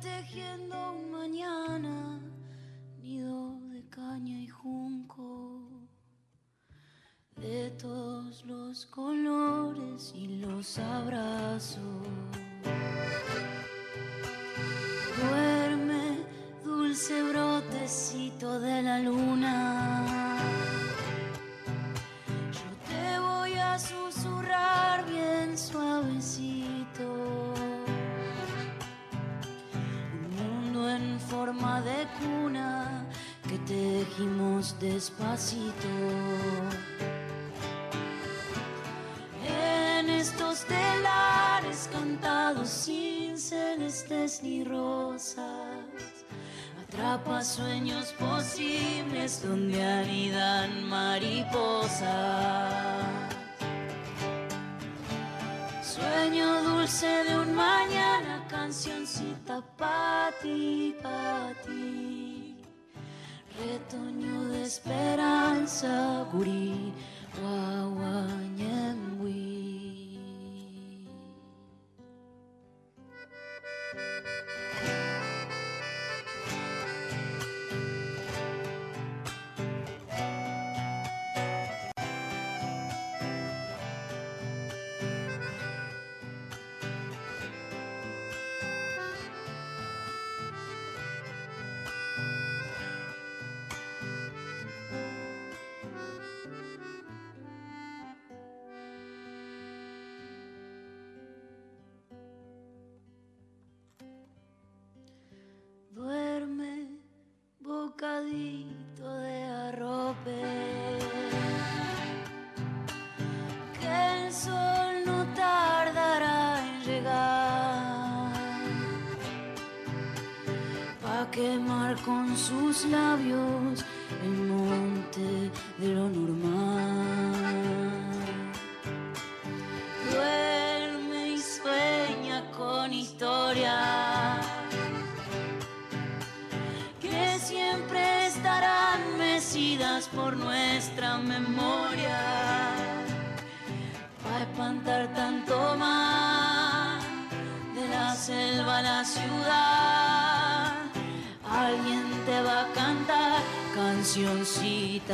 Tejiendo un mañana, despacito. En estos telares cantados sin celestes ni rosas, atrapa sueños posibles donde anidan mariposas. Sus labios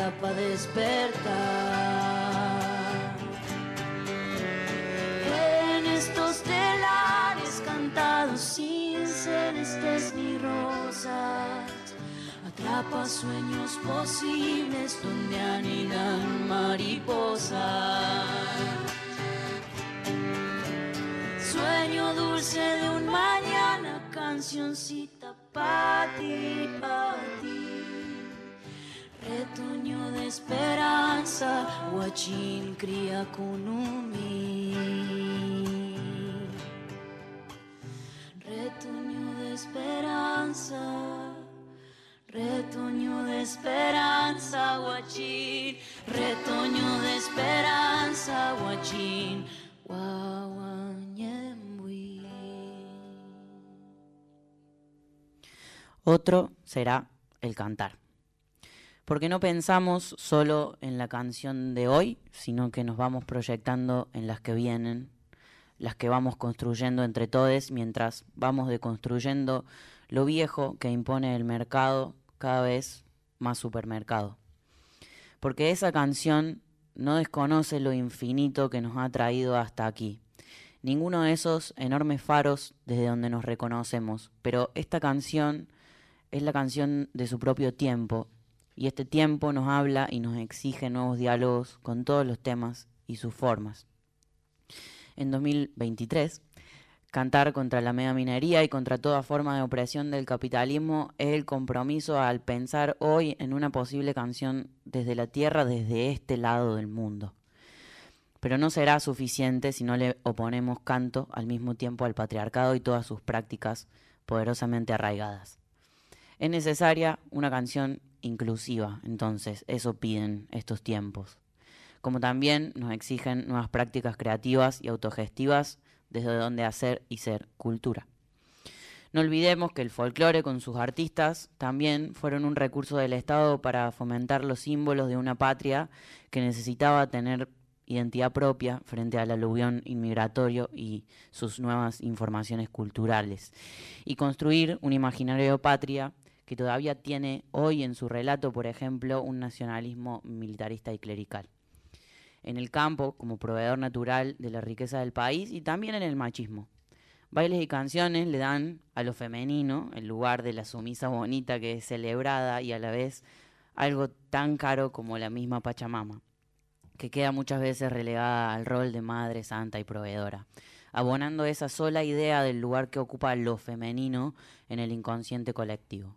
cancioncita para despertar. En estos telares cantados sin celestes ni rosas, atrapa sueños posibles donde anidan mariposas. Sueño dulce de un mañana, cancioncita guachín cría kunumi. Retoño de esperanza, retoño de esperanza, guachín. Retoño de esperanza, guachín. Guaguañembuí. Otro será el cantar. Porque no pensamos solo en la canción de hoy, sino que nos vamos proyectando en las que vienen, las que vamos construyendo entre todos mientras vamos deconstruyendo lo viejo que impone el mercado cada vez más supermercado. Porque esa canción no desconoce lo infinito que nos ha traído hasta aquí. Ninguno de esos enormes faros desde donde nos reconocemos, pero esta canción es la canción de su propio tiempo y este tiempo nos habla y nos exige nuevos diálogos con todos los temas y sus formas. En 2023, cantar contra la megaminería y contra toda forma de opresión del capitalismo es el compromiso al pensar hoy en una posible canción desde la tierra, desde este lado del mundo. Pero no será suficiente si no le oponemos canto al mismo tiempo al patriarcado y todas sus prácticas poderosamente arraigadas. Es necesaria una canción inclusiva, entonces, eso piden estos tiempos. Como también nos exigen nuevas prácticas creativas y autogestivas desde donde hacer y ser cultura. No olvidemos que el folclore con sus artistas también fueron un recurso del Estado para fomentar los símbolos de una patria que necesitaba tener identidad propia frente al aluvión inmigratorio y sus nuevas informaciones culturales, y construir un imaginario patria que todavía tiene hoy en su relato, por ejemplo, un nacionalismo militarista y clerical. En el campo, como proveedor natural de la riqueza del país y también en el machismo. Bailes y canciones le dan a lo femenino el lugar de la sumisa bonita que es celebrada y a la vez algo tan caro como la misma Pachamama que queda muchas veces relegada al rol de madre santa y proveedora, abonando esa sola idea del lugar que ocupa lo femenino en el inconsciente colectivo.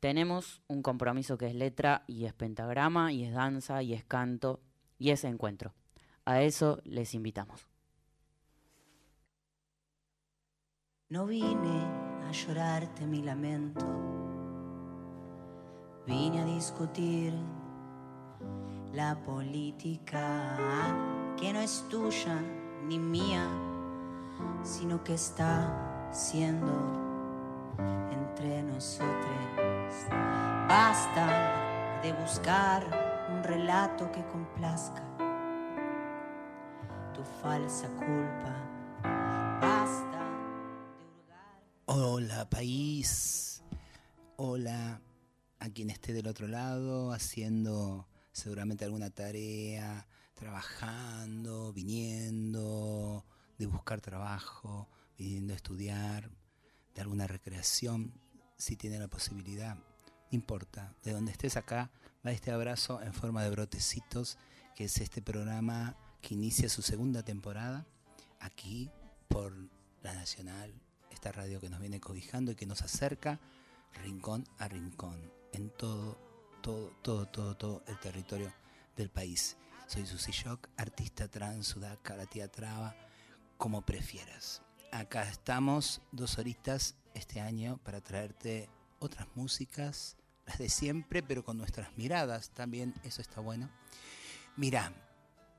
Tenemos un compromiso que es letra y es pentagrama y es danza y es canto y es encuentro. A eso les invitamos. No vine a llorarte mi lamento, vine a discutir la política que no es tuya ni mía, sino que está siendo entre nosotros. Basta de buscar un relato que complazca tu falsa culpa. Basta de hurgar. Hola país, hola a quien esté del otro lado haciendo seguramente alguna tarea, trabajando, viniendo, de buscar trabajo, viniendo a estudiar, de alguna recreación, si tiene la posibilidad. No importa, de donde estés acá, va este abrazo en forma de brotecitos, que es este programa que inicia su segunda temporada, aquí por la Nacional, esta radio que nos viene cobijando y que nos acerca rincón a rincón, en todo todo, todo, todo, todo el territorio del país. Soy Susi Shock, artista trans, sudaca, la tía traba, como prefieras. Acá estamos dos horitas este año para traerte otras músicas, las de siempre, pero con nuestras miradas también, eso está bueno. Mira,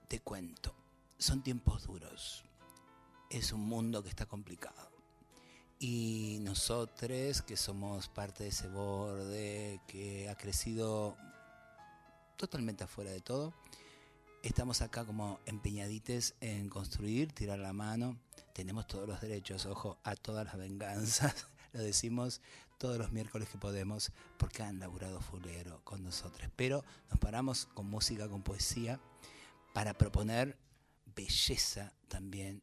te cuento, son tiempos duros, es un mundo que está complicado y nosotros, que somos parte de ese borde, que ha crecido totalmente afuera de todo, estamos acá como empeñadites en construir, tirar la mano. Tenemos todos los derechos, ojo, a todas las venganzas. Lo decimos todos los miércoles que podemos porque han laburado fulero con nosotros. Pero nos paramos con música, con poesía, para proponer belleza también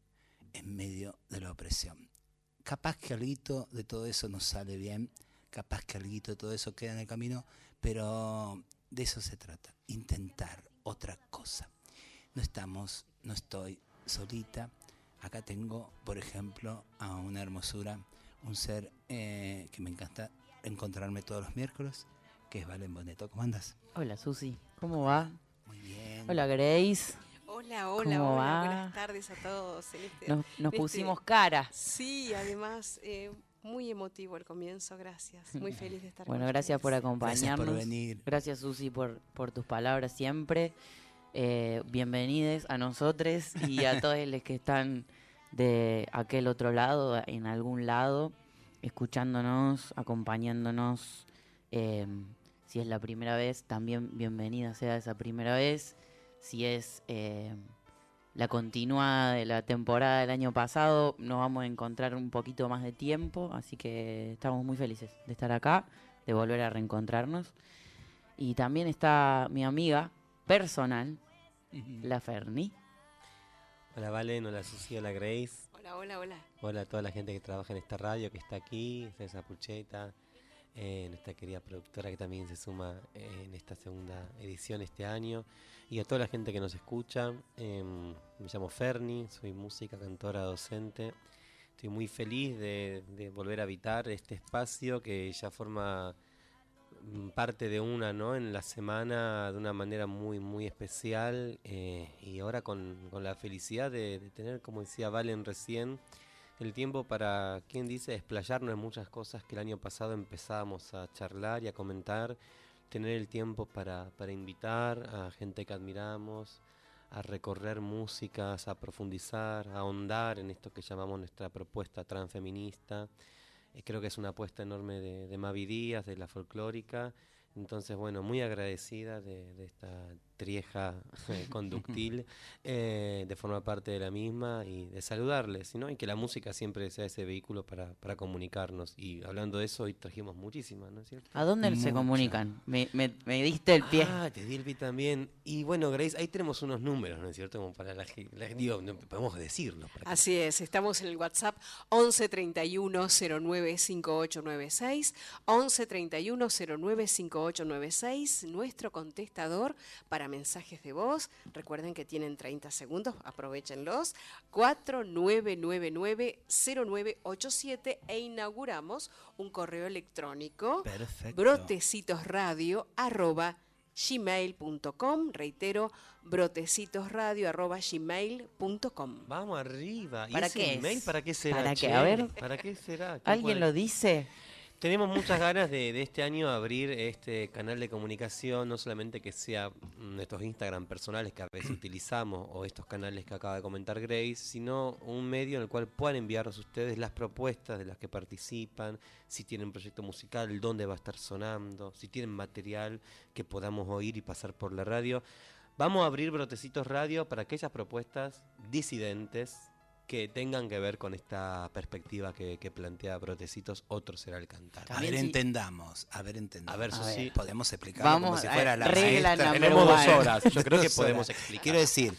en medio de la opresión capaz que algo de todo eso nos sale bien, capaz que algo de todo eso queda en el camino, pero de eso se trata, intentar otra cosa. No estamos, no estoy solita. Acá tengo, por ejemplo, a una hermosura, un ser eh, que me encanta encontrarme todos los miércoles, que es Valen Boneto. ¿Cómo andas? Hola Susi, ¿cómo va? Muy bien. Hola Grace. Hola, hola, hola. Buenas tardes a todos. Este, nos, este pusimos cara. Sí, además, eh, muy emotivo el comienzo, gracias. Muy feliz de estar Bueno, gracias por acompañarnos. Gracias por venir. Gracias, Susi, por, por tus palabras siempre. Eh, bienvenidos a nosotros y a todos los que están de aquel otro lado, en algún lado, escuchándonos, acompañándonos. Eh, si es la primera vez, también bienvenida sea esa primera vez si es eh, la continuada de la temporada del año pasado, nos vamos a encontrar un poquito más de tiempo, así que estamos muy felices de estar acá, de volver a reencontrarnos. Y también está mi amiga personal, la Ferni. Hola Valen, hola Susi, hola Grace. Hola, hola, hola. Hola a toda la gente que trabaja en esta radio, que está aquí, César Pucheta, eh, nuestra querida productora que también se suma eh, en esta segunda edición este año y a toda la gente que nos escucha. Em, me llamo Ferni, soy música, cantora, docente. Estoy muy feliz de, volver a habitar este espacio que ya forma parte de una, ¿no? En la semana de una manera muy, muy especial eh, y ahora con, con la felicidad de, tener, como decía Valen recién, el tiempo para, quien dice, explayarnos en muchas cosas que el año pasado empezábamos a charlar y a comentar, tener el tiempo para, para invitar a gente que admiramos, a recorrer músicas, a profundizar, a ahondar en esto que llamamos nuestra propuesta transfeminista. Eh, creo que es una apuesta enorme de, de Mavi Díaz, de la folclórica. Entonces, bueno, muy agradecida de, de esta trieja eh, conductil, eh, de formar parte de la misma y de saludarles, ¿no? Y que la música siempre sea ese vehículo para, para comunicarnos. Y hablando de eso, hoy trajimos muchísimas, ¿no es cierto? ¿A dónde se comunican? Me, me- me diste el pie. Ah, te di el pie también. Y bueno, Grace, ahí tenemos unos números, ¿no es cierto? Como para la digo, no, podemos para que- Así es, estamos en el WhatsApp 11 31 09 5896, 11 31 09 5896, nuestro contestador para mensajes de voz. Recuerden que tienen 30 segundos, aprovechenlos. 4999 0987 e inauguramos un correo electrónico Perfecto. brotecitosradio arroba gmail.com reitero brotecitosradio arroba gmail.com Vamos arriba. ¿Y ¿Para ese qué email es? para qué será? ¿Para qué? A ver. ¿Para qué será? ¿Qué ¿Alguien puede- lo dice? Tenemos muchas ganas de, de este año abrir este canal de comunicación, no solamente que sea nuestros Instagram personales que a veces utilizamos o estos canales que acaba de comentar Grace, sino un medio en el cual puedan enviarnos ustedes las propuestas de las que participan, si tienen proyecto musical, dónde va a estar sonando, si tienen material que podamos oír y pasar por la radio. Vamos a abrir Brotecitos Radio para aquellas propuestas disidentes que tengan que ver con esta perspectiva que, que plantea Brotecitos, otro será el cantar. A ver, entendamos. A ver, entendamos. A ver, A Susi. Podemos explicarlo como Vamos si a- fuera la regla maestra. Tenemos dos horas, yo creo que podemos explicar. Quiero decir,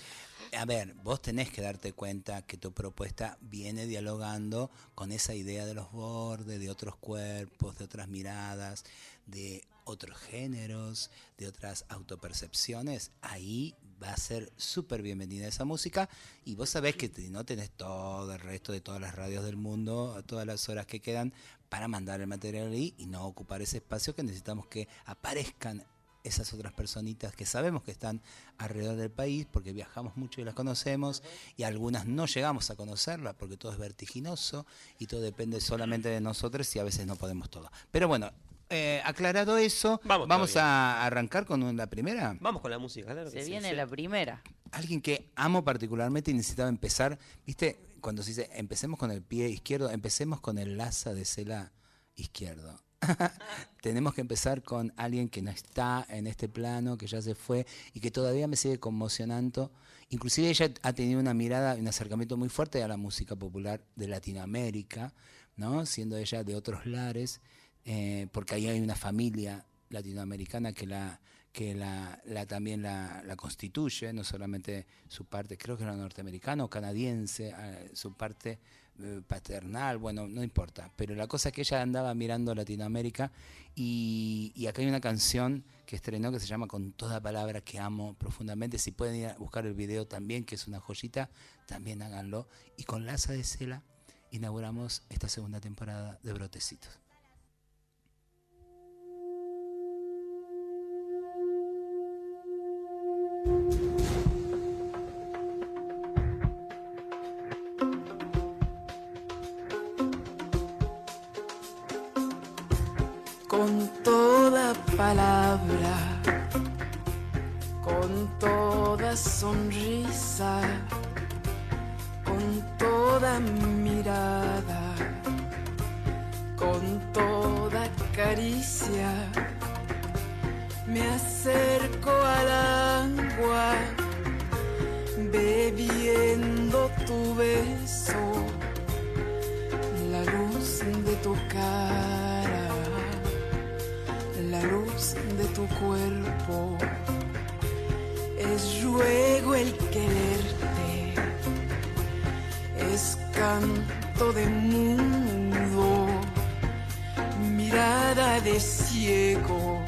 a ver, vos tenés que darte cuenta que tu propuesta viene dialogando con esa idea de los bordes, de otros cuerpos, de otras miradas, de otros géneros, de otras autopercepciones. Ahí va a ser súper bienvenida esa música y vos sabés que no tenés todo el resto de todas las radios del mundo, todas las horas que quedan para mandar el material ahí y no ocupar ese espacio que necesitamos que aparezcan esas otras personitas que sabemos que están alrededor del país porque viajamos mucho y las conocemos y algunas no llegamos a conocerlas porque todo es vertiginoso y todo depende solamente de nosotros y a veces no podemos todo. Pero bueno, eh, aclarado eso, Vamos vamos a arrancar con la primera. Vamos con la música, claro que Se viene sí. la primera. Alguien que amo particularmente y necesitaba empezar, viste, cuando se dice empecemos con el pie izquierdo, empecemos con el laza de cela izquierdo. Tenemos que empezar con alguien que no está en este plano, que ya se fue y que todavía me sigue conmocionando. Inclusive ella ha tenido una mirada, un acercamiento muy fuerte a la música popular de Latinoamérica, ¿no? Siendo ella de otros lares, eh, porque ahí hay una familia latinoamericana que la que la, la también la, la constituye, no solamente su parte, creo que era norteamericana o canadiense, eh, su parte eh, paternal, bueno, no importa, pero la cosa es que ella andaba mirando Latinoamérica y, y acá hay una canción que estrenó que se llama Con toda palabra que amo profundamente, si pueden ir a buscar el video también, que es una joyita, también háganlo, y con Laza de Cela inauguramos esta segunda temporada de Brotecitos. Con toda sonrisa, con toda mirada, con toda caricia. Me acerco al agua, bebiendo tu beso, la luz de tu cara la luz de tu cuerpo. Es ruego el quererte, es canto de mundo, mirada de ciego,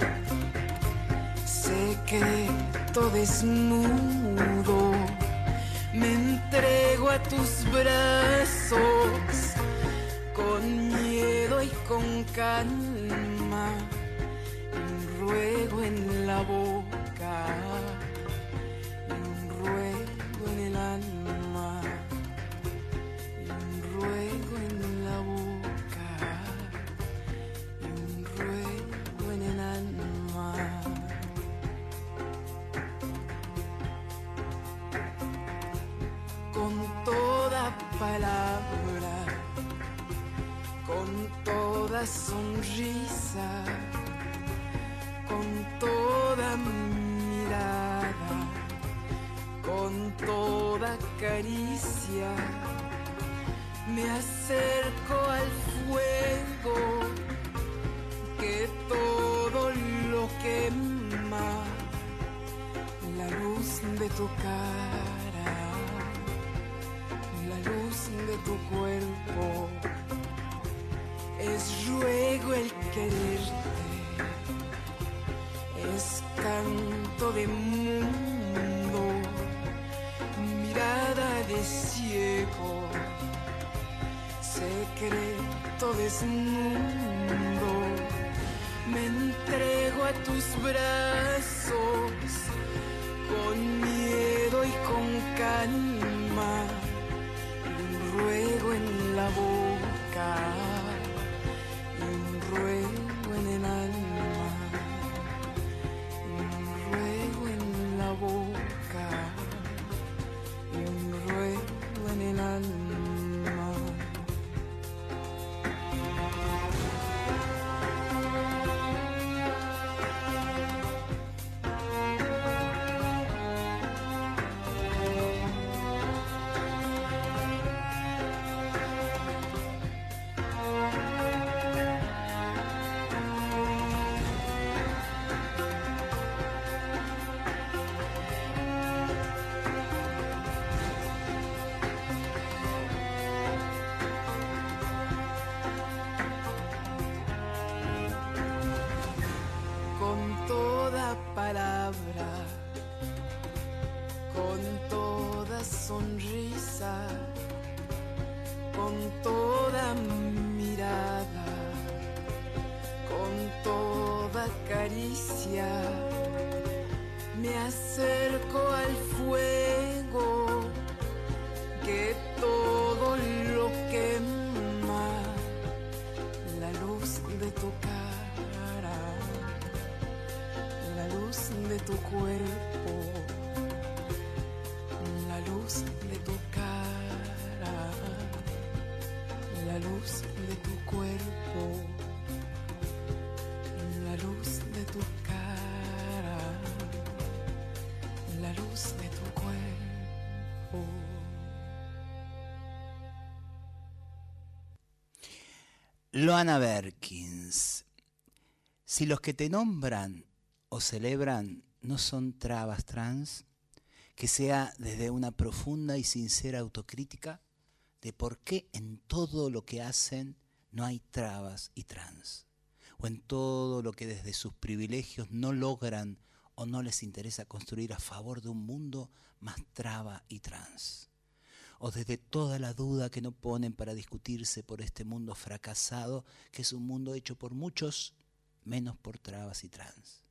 secreto desnudo. Me entrego a tus brazos con miedo y con calma ruego en la boca Loana Berkins. Si los que te nombran o celebran no son trabas trans, que sea desde una profunda y sincera autocrítica de por qué en todo lo que hacen no hay trabas y trans, o en todo lo que desde sus privilegios no logran o no les interesa construir a favor de un mundo más traba y trans o desde toda la duda que no ponen para discutirse por este mundo fracasado, que es un mundo hecho por muchos, menos por trabas y trans.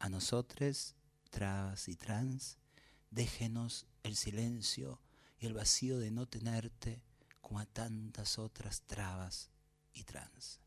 A nosotros, trabas y trans, déjenos el silencio y el vacío de no tenerte como a tantas otras trabas y trans.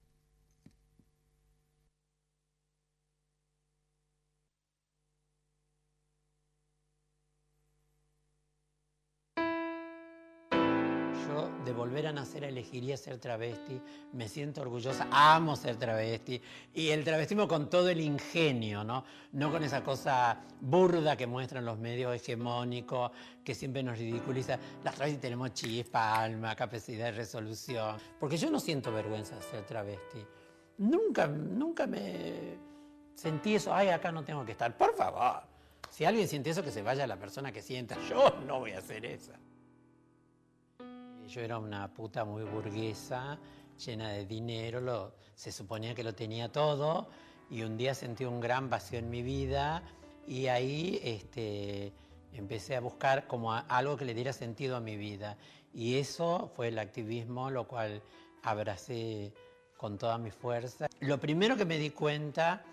Yo de volver a nacer elegiría ser travesti, me siento orgullosa, amo ser travesti y el travestismo con todo el ingenio, ¿no? No con esa cosa burda que muestran los medios hegemónicos que siempre nos ridiculiza. Las travestis tenemos chispa, alma, capacidad de resolución, porque yo no siento vergüenza de ser travesti. Nunca, nunca me sentí eso, ay, acá no tengo que estar. Por favor, si alguien siente eso, que se vaya la persona que sienta. Yo no voy a hacer eso. Yo era una puta muy burguesa, llena de dinero, lo- se suponía que lo tenía todo y un día sentí un gran vacío en mi vida y ahí este, empecé a buscar como a- algo que le diera sentido a mi vida y eso fue el activismo, lo cual abracé con toda mi fuerza. Lo primero que me di cuenta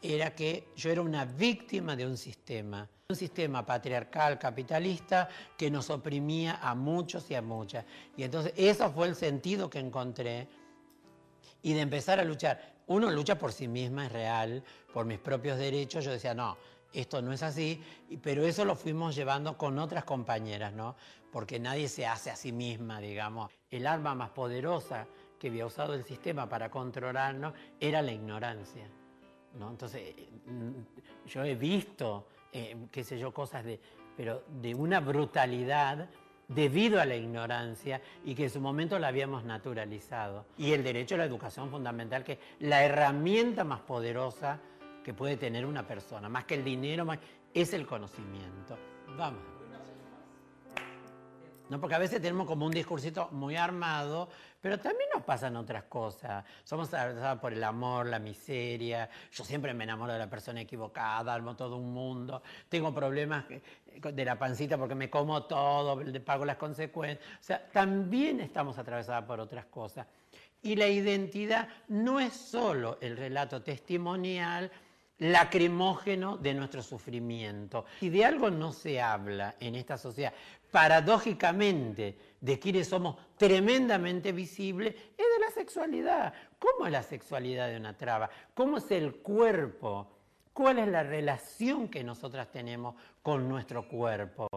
era que yo era una víctima de un sistema, un sistema patriarcal, capitalista, que nos oprimía a muchos y a muchas. Y entonces eso fue el sentido que encontré y de empezar a luchar. Uno lucha por sí misma, es real, por mis propios derechos. Yo decía, no, esto no es así, pero eso lo fuimos llevando con otras compañeras, ¿no? Porque nadie se hace a sí misma, digamos. El arma más poderosa que había usado el sistema para controlarnos era la ignorancia, ¿no? Entonces, mm, yo he visto, eh, qué sé yo, cosas de, pero de una brutalidad debido a la ignorancia y que en su momento la habíamos naturalizado. Y el derecho a la educación fundamental, que es la herramienta más poderosa que puede tener una persona, más que el dinero, más- es el conocimiento. Vamos. No, porque a veces tenemos como un discursito muy armado, pero también nos pasan otras cosas. Somos atravesados por el amor, la miseria. Yo siempre me enamoro de la persona equivocada, armo todo un mundo. Tengo problemas que- de la pancita porque me como todo, pago las consecuencias. O sea, también estamos atravesados por otras cosas. Y la identidad no es solo el relato testimonial, lacrimógeno de nuestro sufrimiento. Si de algo no se habla en esta sociedad, paradójicamente, de quienes somos tremendamente visibles, es de la sexualidad. ¿Cómo es la sexualidad de una traba? ¿Cómo es el cuerpo? ¿Cuál es la relación que nosotras tenemos con nuestro cuerpo?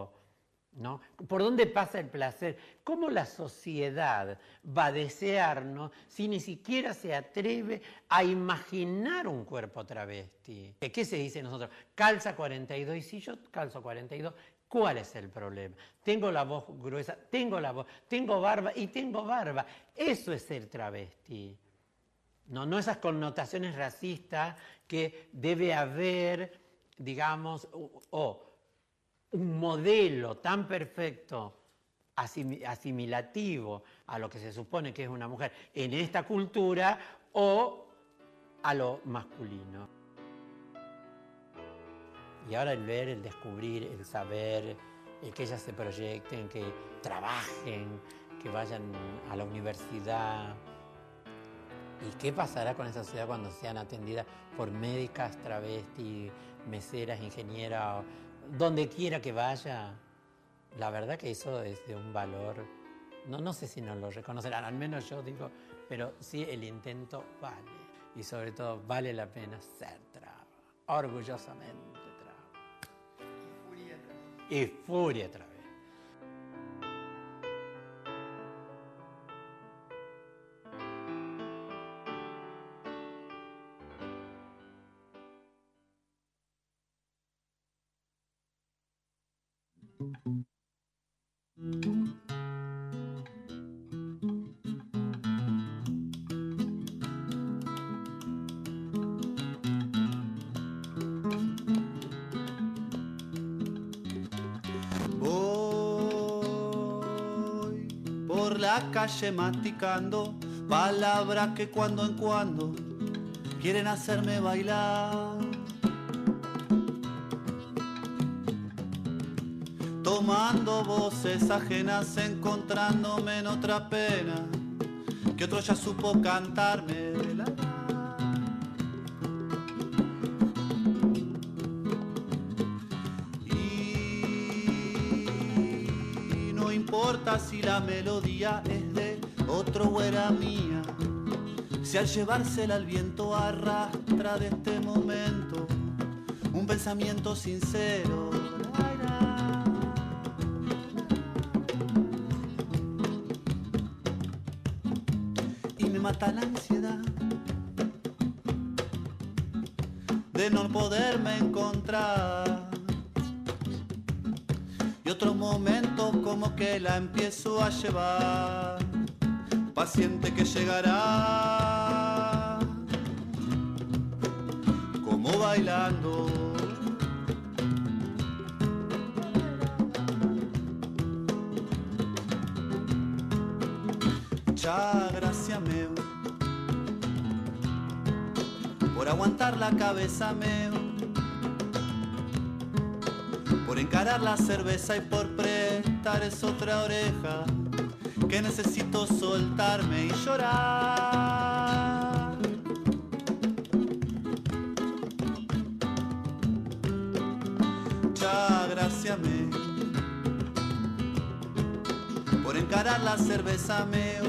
¿no? ¿Por dónde pasa el placer? ¿Cómo la sociedad va a desearnos si ni siquiera se atreve a imaginar un cuerpo travesti? ¿Qué se dice nosotros? Calza 42 y si yo calzo 42, ¿cuál es el problema? Tengo la voz gruesa, tengo la voz, tengo barba y tengo barba. Eso es ser travesti. No, no esas connotaciones racistas que debe haber, digamos, o, o un modelo tan perfecto, asimi- asimilativo a lo que se supone que es una mujer en esta cultura o a lo masculino. Y ahora el ver, el descubrir, el saber, el que ellas se proyecten, que trabajen, que vayan a la universidad. ¿Y qué pasará con esa sociedad cuando sean atendidas por médicas, travestis, meseras, ingenieras, donde quiera que vaya? La verdad que eso es de un valor, no, no sé si nos lo reconocerán, al menos yo digo, pero sí el intento vale. Y sobre todo vale la pena ser traba, orgullosamente. Y furia otra calle masticando palabras que cuando en cuando quieren hacerme bailar. Tomando voces ajenas, encontrándome en otra pena que otro ya supo cantarme de la Y no importa si la melodía es otro era mía, si al llevársela al viento arrastra de este momento un pensamiento sincero. Y me mata la ansiedad de no poderme encontrar. Y otros momentos como que la empiezo a llevar, paciente que llegará, como bailando. Muchas gracias, meo, por aguantar la cabeza, meo por encarar la cerveza y por prestar esa otra oreja que necesito soltarme y llorar. Ya graciame por encarar la cerveza meo,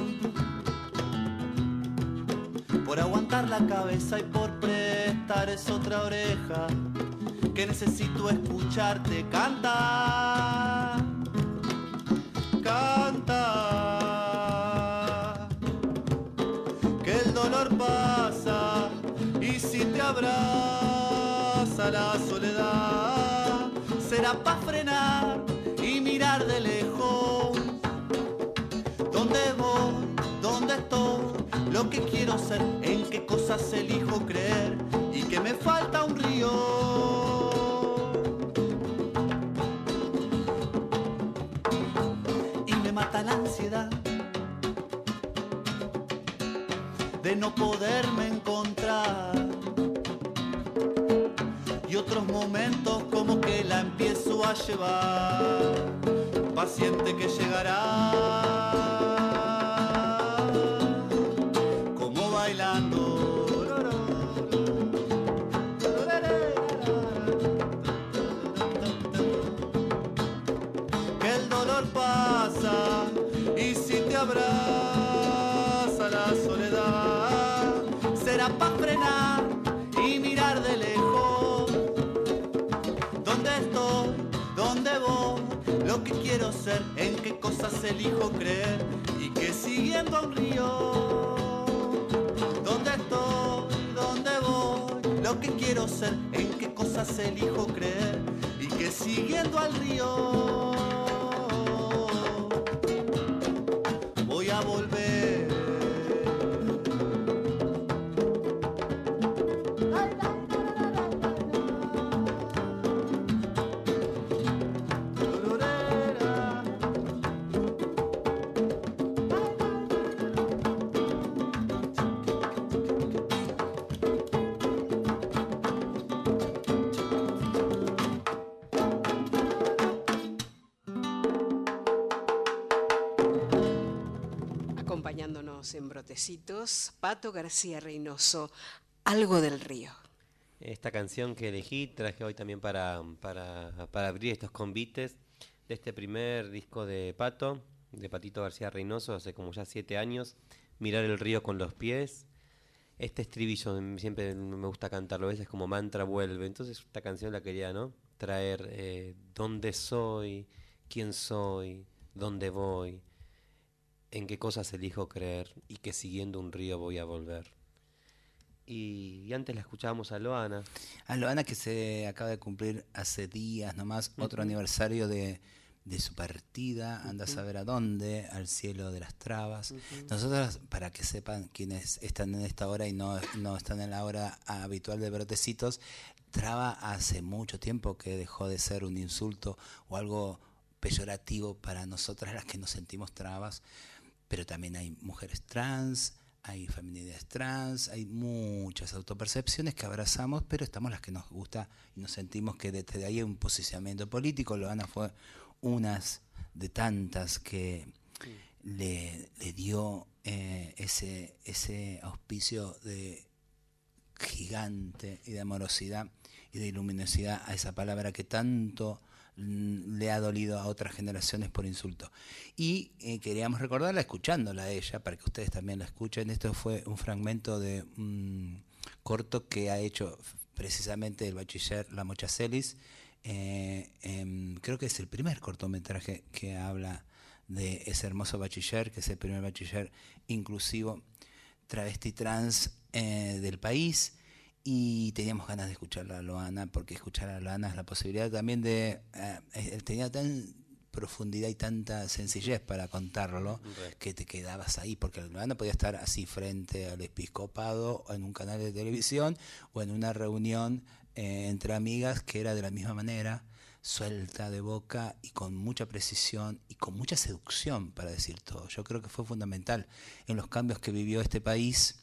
por aguantar la cabeza y por prestar es otra oreja que necesito escucharte cantar. Para frenar y mirar de lejos. ¿Dónde voy? ¿Dónde estoy? Lo que quiero ser, en qué cosas elijo creer y que me falta un río. y me mata la ansiedad de no poderme encontrar. Otros momentos como que la empiezo a llevar, paciente que llegará. Cosas elijo creer y que siguiendo a un río dónde estoy, dónde voy, lo que quiero ser, en qué cosas elijo creer y que siguiendo al río Pato García Reynoso, Algo del Río. Esta canción que elegí traje hoy también para, para, abrir estos convites de este primer disco de Pato, de Patito García Reynoso, hace como ya siete años, Mirar el río con los pies. Este estribillo siempre me gusta cantarlo, a veces como mantra vuelve. Entonces esta canción la quería, ¿no? Traer eh, dónde soy, quién soy, dónde voy, en qué cosas elijo creer y que siguiendo un río voy a volver. Y, y antes la escuchábamos a Loana. A Loana que se acaba de cumplir hace días nomás otro aniversario de, de su partida, anda a saber a dónde, al cielo de las trabas. Nosotros, para que sepan quienes están en esta hora y no, no están en la hora habitual de brotecitos, traba hace mucho tiempo que dejó de ser un insulto o algo peyorativo para nosotras las que nos sentimos trabas, pero también hay mujeres trans, hay feminidades trans, hay muchas autopercepciones que abrazamos, pero estamos las que nos gusta y nos sentimos que desde ahí hay un posicionamiento político. Loana fue unas de tantas que le, dio eh, ese, ese auspicio de gigante y de amorosidad y de luminosidad a esa palabra que tanto le ha dolido a otras generaciones por insulto. Y eh, queríamos recordarla escuchándola a ella, para que ustedes también la escuchen. Esto fue un fragmento de un corto que ha hecho precisamente el bachiller La Mochacelis. Eh, em, creo que es el primer cortometraje que habla de ese hermoso bachiller, que es el primer bachiller inclusivo travesti trans eh, del país y teníamos ganas de escuchar a Loana porque escuchar a Loana es la posibilidad también de eh, eh, tenía tan profundidad y tanta sencillez para contarlo que te quedabas ahí porque Loana podía estar así frente al episcopado o en un canal de televisión o en una reunión eh, entre amigas que era de la misma manera suelta de boca y con mucha precisión y con mucha seducción para decir todo. Yo creo que fue fundamental en los cambios que vivió este país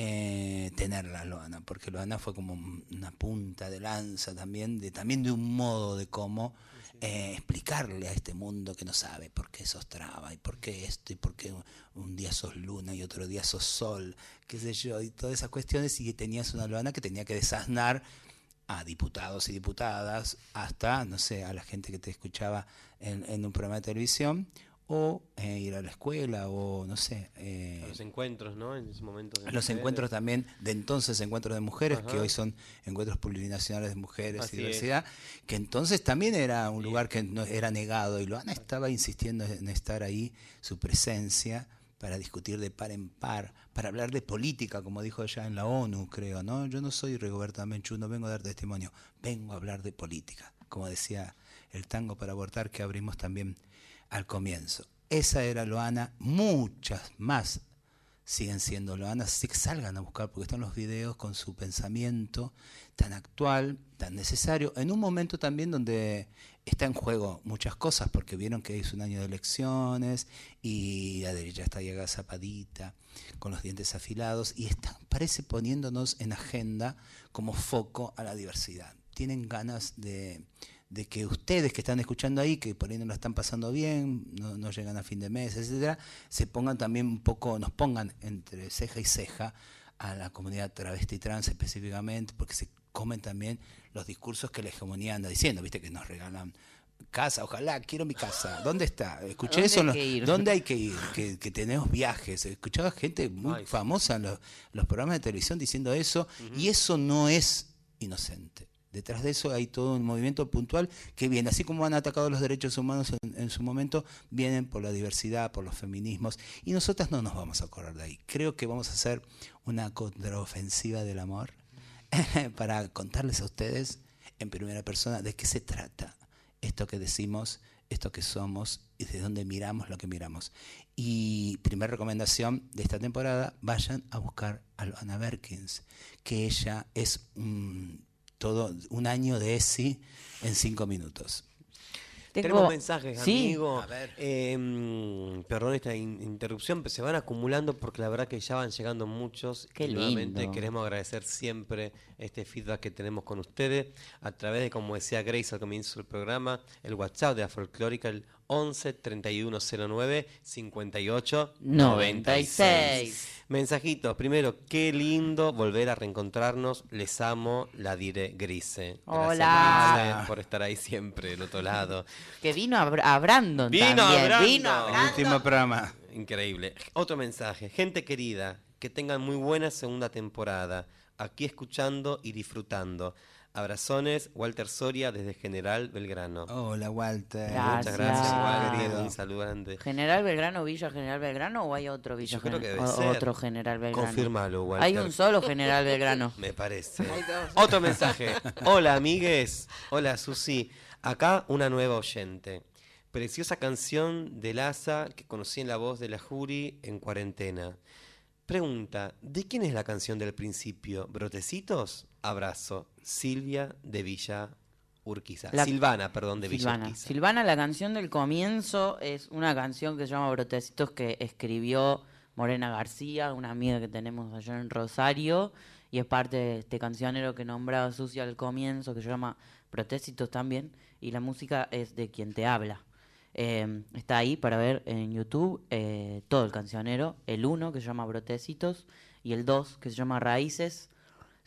eh, tenerla Loana, porque Loana fue como una punta de lanza también, de, también de un modo de cómo eh, explicarle a este mundo que no sabe por qué sos traba y por qué esto y por qué un, día sos luna y otro día sos sol, qué sé yo, y todas esas cuestiones, y tenías una Loana que tenía que desasnar a diputados y diputadas, hasta, no sé, a la gente que te escuchaba en, en un programa de televisión, o eh, ir a la escuela o no sé. eh, A los encuentros, ¿no? En ese momento. de los mujeres. encuentros también de entonces encuentros de mujeres que hoy son encuentros plurinacionales de mujeres Así y es. diversidad que entonces también era un lugar que no era negado y Loana estaba insistiendo en estar ahí su presencia para discutir de par en par para hablar de política como dijo ella en la ONU creo no yo no soy Rigoberta Menchú no vengo a dar testimonio vengo a hablar de política como decía el tango para abortar que abrimos también al comienzo. Esa era Loana. Muchas más siguen siendo Loanas, sí que salgan a buscar, porque están los videos con su pensamiento tan actual, tan necesario, en un momento también donde está en juego muchas cosas, porque vieron que es un año de elecciones y la derecha está llegada zapadita, con los dientes afilados, y están, parece poniéndonos en agenda como foco a la diversidad. Tienen ganas de, de que ustedes que están escuchando ahí, que por ahí no la están pasando bien, no, no llegan a fin de mes, etcétera, se pongan también un poco, nos pongan entre ceja y ceja a la comunidad travesti trans específicamente, porque se comen también los discursos que la hegemonía anda diciendo, viste que nos regalan casa, ojalá, quiero mi casa, ¿dónde está? Escuché ¿Dónde eso, hay los- que ir? ¿dónde hay que ir? Que, que tenemos viajes, escuchaba gente muy Ay, famosa en los, los programas de televisión diciendo eso, y eso no es inocente. Detrás de eso hay todo un movimiento puntual que viene, así como han atacado los derechos humanos en, en su momento, vienen por la diversidad, por los feminismos, y nosotras no nos vamos a correr de ahí. Creo que vamos a hacer una contraofensiva del amor para contarles a ustedes en primera persona de qué se trata esto que decimos, esto que somos y de dónde miramos lo que miramos. Y primera recomendación de esta temporada, vayan a buscar a Loana Berkins, que ella es un, todo un año de ESI en cinco minutos. Tenemos mensajes, sí, amigo. A ver. Eh, mm, perdón esta in- interrupción, pero se van acumulando porque la verdad que ya van llegando muchos. Qué y nuevamente lindo. queremos agradecer siempre este feedback que tenemos con ustedes a través de, como decía Grace al comienzo del programa, el WhatsApp de la Folclórica, el 11 3109 58 96. Mensajitos. Primero, qué lindo volver a reencontrarnos. Les amo, la diré Grise. Gracias, Hola. Grise, por estar ahí siempre del otro lado. Que vino a, Br- a Brandon Vino a también. Brandon. Vino a Brandon. Último programa. Increíble. Otro mensaje. Gente querida, que tengan muy buena segunda temporada. Aquí escuchando y disfrutando. Abrazones, Walter Soria desde General Belgrano. Hola, Walter. Muchas gracias. Walter. Un saludo grande. ¿General Belgrano, Villa General Belgrano o hay otro Villa Yo creo Gen- que debe o- ser. otro General Belgrano? Confirmalo, Walter. Hay un solo General Belgrano. Me parece. Otro mensaje. Hola, amigues. Hola, Susi. Acá una nueva oyente. Preciosa canción de Laza que conocí en la voz de la Juri en cuarentena. Pregunta, ¿de quién es la canción del principio? ¿Brotecitos? Abrazo. Silvia de Villa Urquiza. La- Silvana, perdón, de Villa Silvana. Urquiza. Silvana, la canción del comienzo es una canción que se llama Brotecitos que escribió Morena García, una amiga que tenemos allá en Rosario, y es parte de este cancionero que nombraba Sucia al comienzo, que se llama Brotecitos también, y la música es de quien te habla. Eh, está ahí para ver en YouTube eh, todo el cancionero, el 1 que se llama Brotecitos y el 2 que se llama Raíces.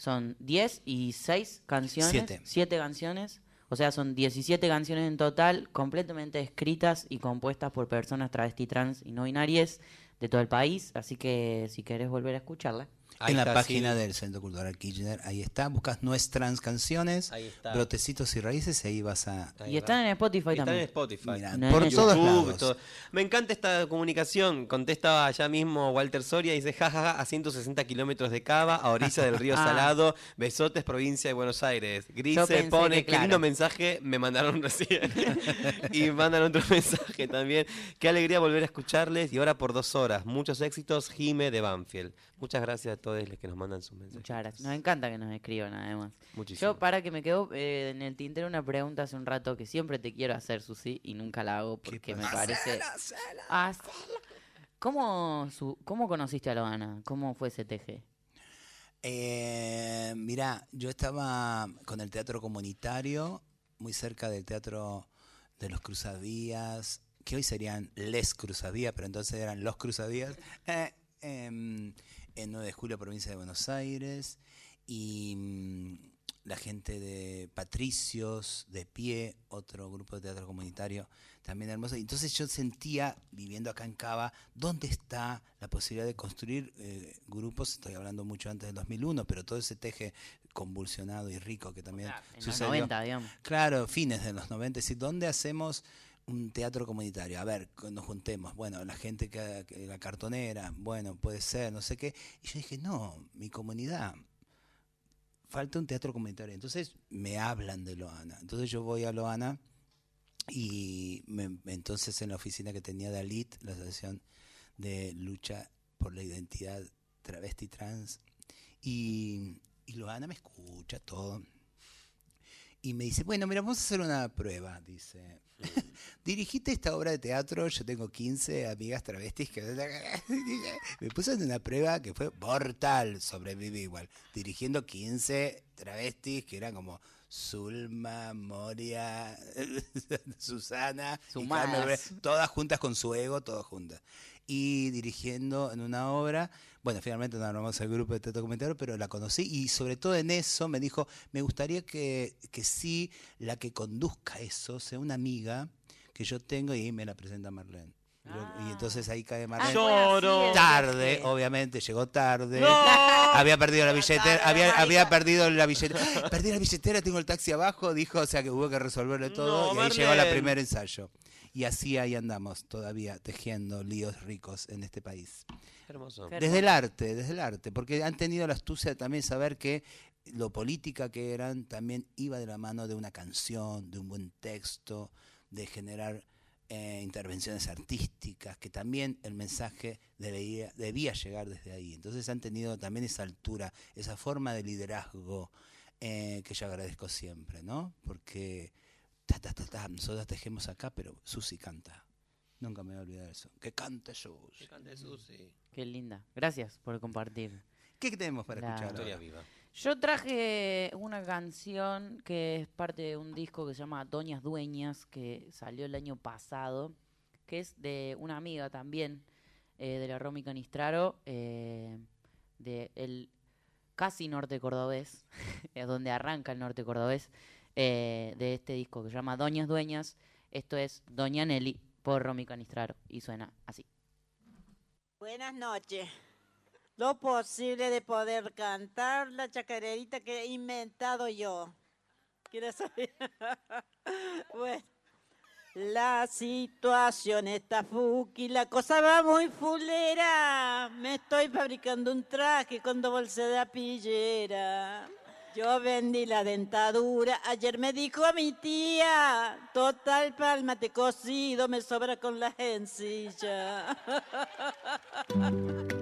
Son 10 y 6 canciones. Siete. 7 canciones. O sea, son 17 canciones en total, completamente escritas y compuestas por personas travesti, trans y no binarias de todo el país. Así que si querés volver a escucharla. Ahí en la página del Centro Cultural Kirchner, ahí está, buscas nuestras canciones, Ahí está. brotecitos y raíces, y ahí vas a... Ahí y va. están en Spotify Están también. en Spotify. Mirá, No, por en todos YouTube, lados. todo. Me encanta esta comunicación. Contesta allá mismo Walter Soria. Dice, jajaja, a 160 kilómetros de Cava, a orilla del río Ah. Salado, Besotes, provincia de Buenos Aires. Pensé pone, que, qué lindo mensaje, me mandaron recién. y mandan otro mensaje también. Qué alegría volver a escucharles. Y ahora por dos horas. Muchos éxitos, Jime de Banfield. Muchas gracias a todos los que nos mandan sus mensajes. Muchas gracias. Nos encanta que nos escriban además. Muchísimo. Yo, para que me quedó eh, en el tintero una pregunta hace un rato que siempre te quiero hacer, Susi, y nunca la hago porque me parece. Hacela. ¿Cómo, su- ¿Cómo conociste a Loana? ¿Cómo fue ese TG? Eh, mirá, yo estaba con el teatro comunitario, muy cerca del teatro de los Cruzadías, que hoy serían Les Cruzadías, pero entonces eran los Cruzadías, eh, em, en 9 de julio, provincia de Buenos Aires. Y mm, la gente de Patricios, de Pie, otro grupo de teatro comunitario también hermoso. Entonces yo sentía, viviendo acá en Cava, dónde está la posibilidad de construir eh, grupos, estoy hablando mucho antes del 2001, pero todo ese teje convulsionado y rico que también En los sucedió. 90, digamos. Claro, fines de los 90, es decir, ¿dónde hacemos un teatro comunitario? A ver, nos juntemos, bueno, la gente que, la cartonera, bueno, puede ser, no sé qué. Y yo dije, no, mi comunidad, falta un teatro comunitario. Entonces me hablan de Loana. Entonces yo voy a Loana y me- entonces en la oficina que tenía de ALIT, la Asociación de Lucha por la Identidad Travesti Trans, y Loana me escucha todo. Y me dice, bueno, mira, vamos a hacer una prueba, dice. Dirigiste esta obra de teatro, yo tengo 15 amigas travestis que... me puso en una prueba que fue mortal, sobreviví igual. Dirigiendo 15 travestis que eran como Zulma, Moria, Susana, y. Carmen todas juntas con su ego, todas juntas. Y dirigiendo en una obra, bueno, finalmente no armamos el grupo de teatro comunitario, pero la conocí y sobre todo en eso me dijo, me gustaría que, que sí, la que conduzca eso sea una amiga que yo tengo y ahí me la presenta Marlene. Y yo- Y entonces ahí cae Marlene. Lloro. Tarde, obviamente, llegó tarde. Había perdido la billetera, había, había perdido la billetera. Perdí la billetera, tengo el taxi abajo, dijo, o sea que hubo que resolverlo todo. No, y ahí llegó la Marlene. primer ensayo. Y así ahí andamos todavía tejiendo líos ricos en este país. Hermoso. Desde el arte, desde el arte, porque han tenido la astucia de también saber que lo política que eran también iba de la mano de una canción, de un buen texto, de generar eh, intervenciones artísticas, que también el mensaje debía, debía llegar desde ahí. Entonces han tenido también esa altura, esa forma de liderazgo eh, que yo agradezco siempre, ¿no? Porque ta, ta, ta, ta, nosotros tejemos acá, pero Susi canta. Nunca me voy a olvidar eso. Que cante Susi. Qué linda. Gracias por compartir. ¿Qué tenemos para La- escuchar? Historia viva. Yo traje una canción que es parte de un disco que se llama Doñas Dueñas, que salió el año pasado, que es de una amiga también, eh, de la Romy Canistraro, eh, de el casi norte cordobés, es donde arranca el norte cordobés, eh, de este disco que se llama Doñas Dueñas. Esto es Doña Nelly por Romy Canistraro y suena así. Buenas noches. Lo posible de poder cantar la chacarerita que he inventado yo. ¿Quieres saber? bueno. La situación está fuki, la cosa va muy fulera. Me estoy fabricando un traje con doble de pillera. Yo vendí la dentadura, ayer me dijo mi tía, total pálmate cocido, me sobra con la encilla.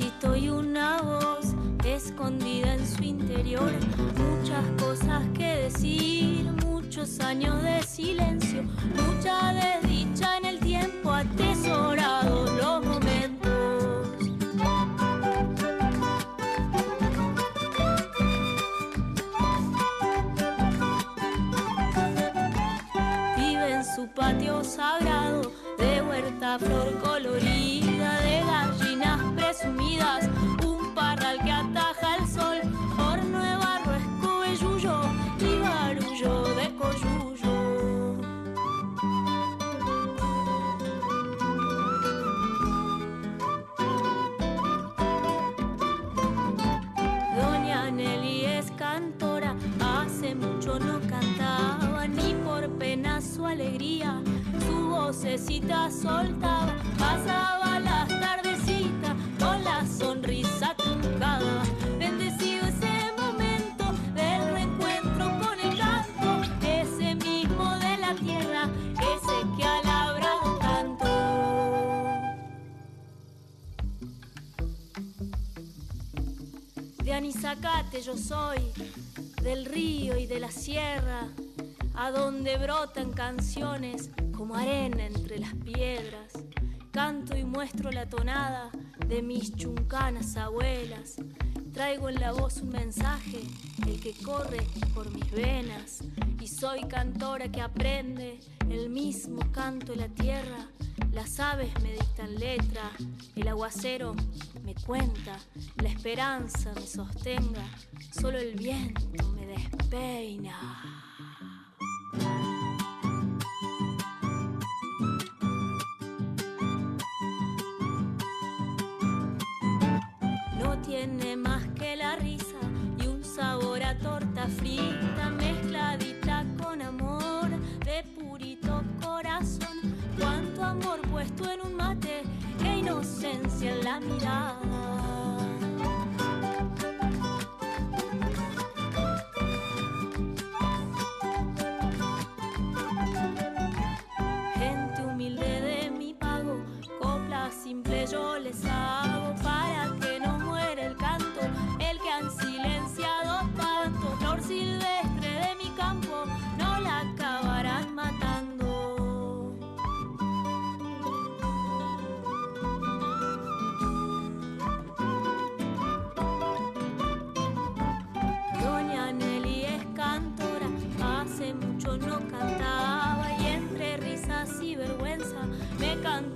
Un ranchito y una voz escondida en su interior. Muchas cosas que decir, muchos años de silencio, mucha desdicha en el tiempo atesorado los momentos. Vive en su patio sagrado de huerta flor Yo soy, del río y de la sierra. a donde brotan canciones como arena entre las piedras. Canto y muestro la tonada de mis chuncanas abuelas. Traigo en la voz un mensaje, el que corre por mis venas. Y soy cantora que aprende el mismo canto de la tierra. Las aves me dictan letra, el aguacero me cuenta, la esperanza me sostenga, solo el viento me despeina. No tiene más que la risa y un sabor a torta frita mezcladita con amor de purito corazón. Amor puesto en un mate, qué inocencia en la mirada. Gente humilde de mi pago, copla simple yo les hago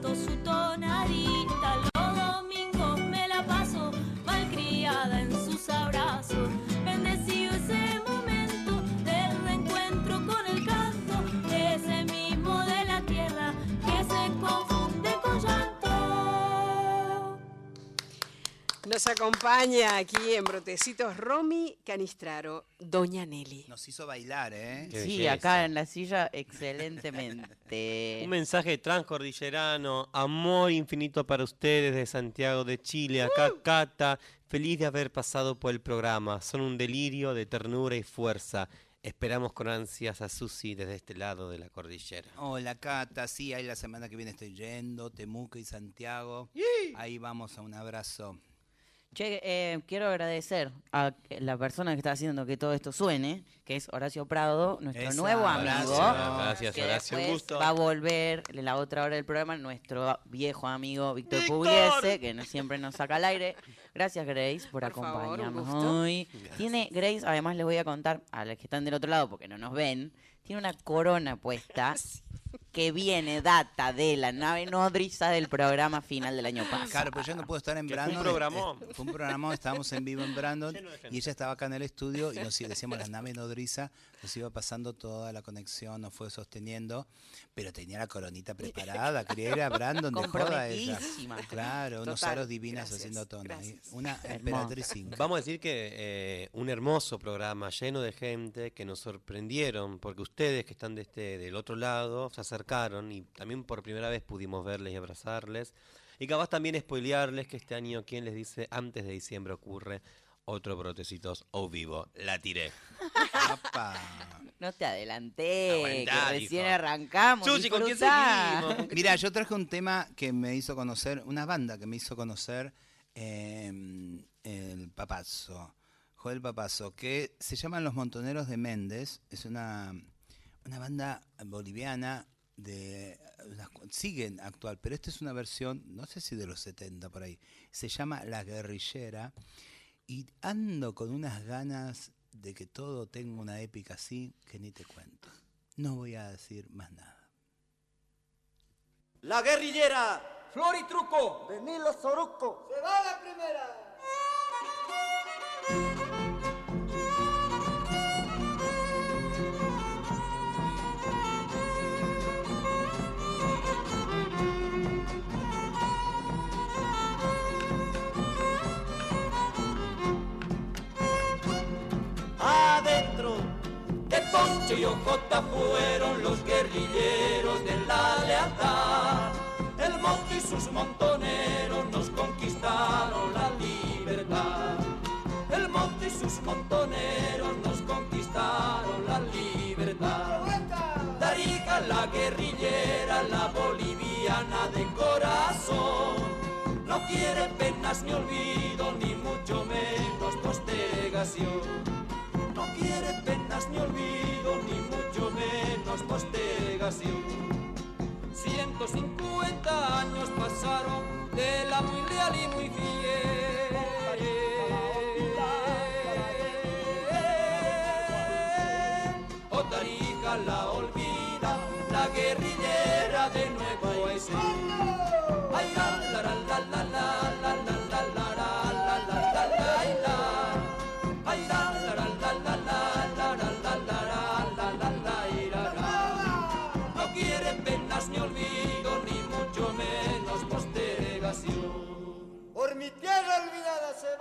me cantó su tonadita. Nos acompaña aquí en Brotecitos Romy Canistraro, Doña Nelly. Nos hizo bailar, ¿eh? Qué Sí, belleza. acá en la silla, excelentemente. Un mensaje transcordillerano, amor infinito para ustedes de Santiago de Chile, acá Cata, feliz de haber pasado por el programa, son un delirio de ternura y fuerza. Esperamos con ansias a Susi desde este lado de la cordillera. Hola Cata, sí, ahí la semana que viene estoy yendo, Temuco y Santiago. Ahí vamos a un abrazo. Che, eh, quiero agradecer a la persona que está haciendo que todo esto suene, que es Horacio Prado, nuestro Esa, nuevo amigo. Horacio. Gracias, que Horacio, un después gusto. Va a volver en la otra hora del programa nuestro viejo amigo Víctor ¡Víctor! Pugliese, que no, siempre nos saca al aire. Gracias, Grace, por, acompañarnos hoy. Tiene Grace, además les voy a contar a los que están del otro lado porque no nos ven, tiene una corona puesta que viene data de la nave nodriza del programa final del año pasado. Claro, pero yo no puedo estar en Que fue un Brandon. programón. eh, Fue un programón, estábamos en vivo en Brandon y ella estaba acá en el estudio y nos decíamos la nave nodriza, nos iba pasando toda la conexión, nos fue sosteniendo, pero tenía la coronita preparada, quería ir a Brandon de joda ella. Claro, unos aros divinos gracias, haciendo tono. Una emperatriz. Vamos a decir que eh, un hermoso programa lleno de gente que nos sorprendieron, porque ustedes que están de este, del otro lado se acercaron y también por primera vez pudimos verles y abrazarles. Y capaz también spoilearles que este año, ¿quién les dice? Antes de diciembre ocurre otro Brotecitos o vivo. La tiré. Apa. No te adelanté, Aguantá, que recién arrancamos. Susi, ¿con quién seguimos? ¿Con qué- Mira, yo traje un tema que me hizo conocer, una banda que me hizo conocer eh, el Papazo, Joel Papazo, que se llaman Los Montoneros de Méndez. Es una, una banda boliviana de siguen actual, pero esta es una versión, no sé si de los 70 por ahí. Se llama La Guerrillera y ando con unas ganas de que todo tenga una épica así que ni te cuento. No voy a decir más nada. La guerrillera, Flor y Truco, de Nilo Soruco. Se va la primera. De Poncho y Ojota fueron los guerrilleros de la lealtad. El monte y sus montoneros nos conquistaron la libertad. El monte y sus montoneros nos conquistaron la libertad. Tarija la guerrillera, la boliviana de corazón. No quiere penas ni olvido, ni mucho menos postergación no quiere penas ni olvido, ni mucho menos postergación. 150 años pasaron de la muy real y muy fiel. O Tarija la olvida, la guerrillera de Nueva Esencia.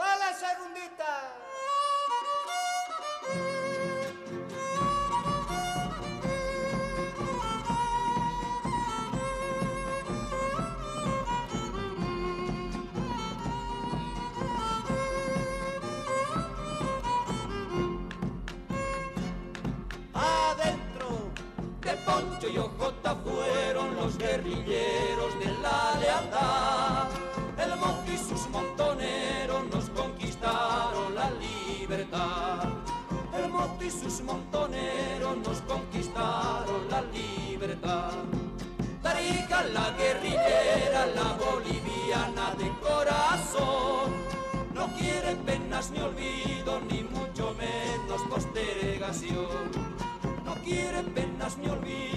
¡A la segundita! La guerrillera, la boliviana de corazón. No quiere penas ni olvido, ni mucho menos postergación. No quiere penas ni olvido,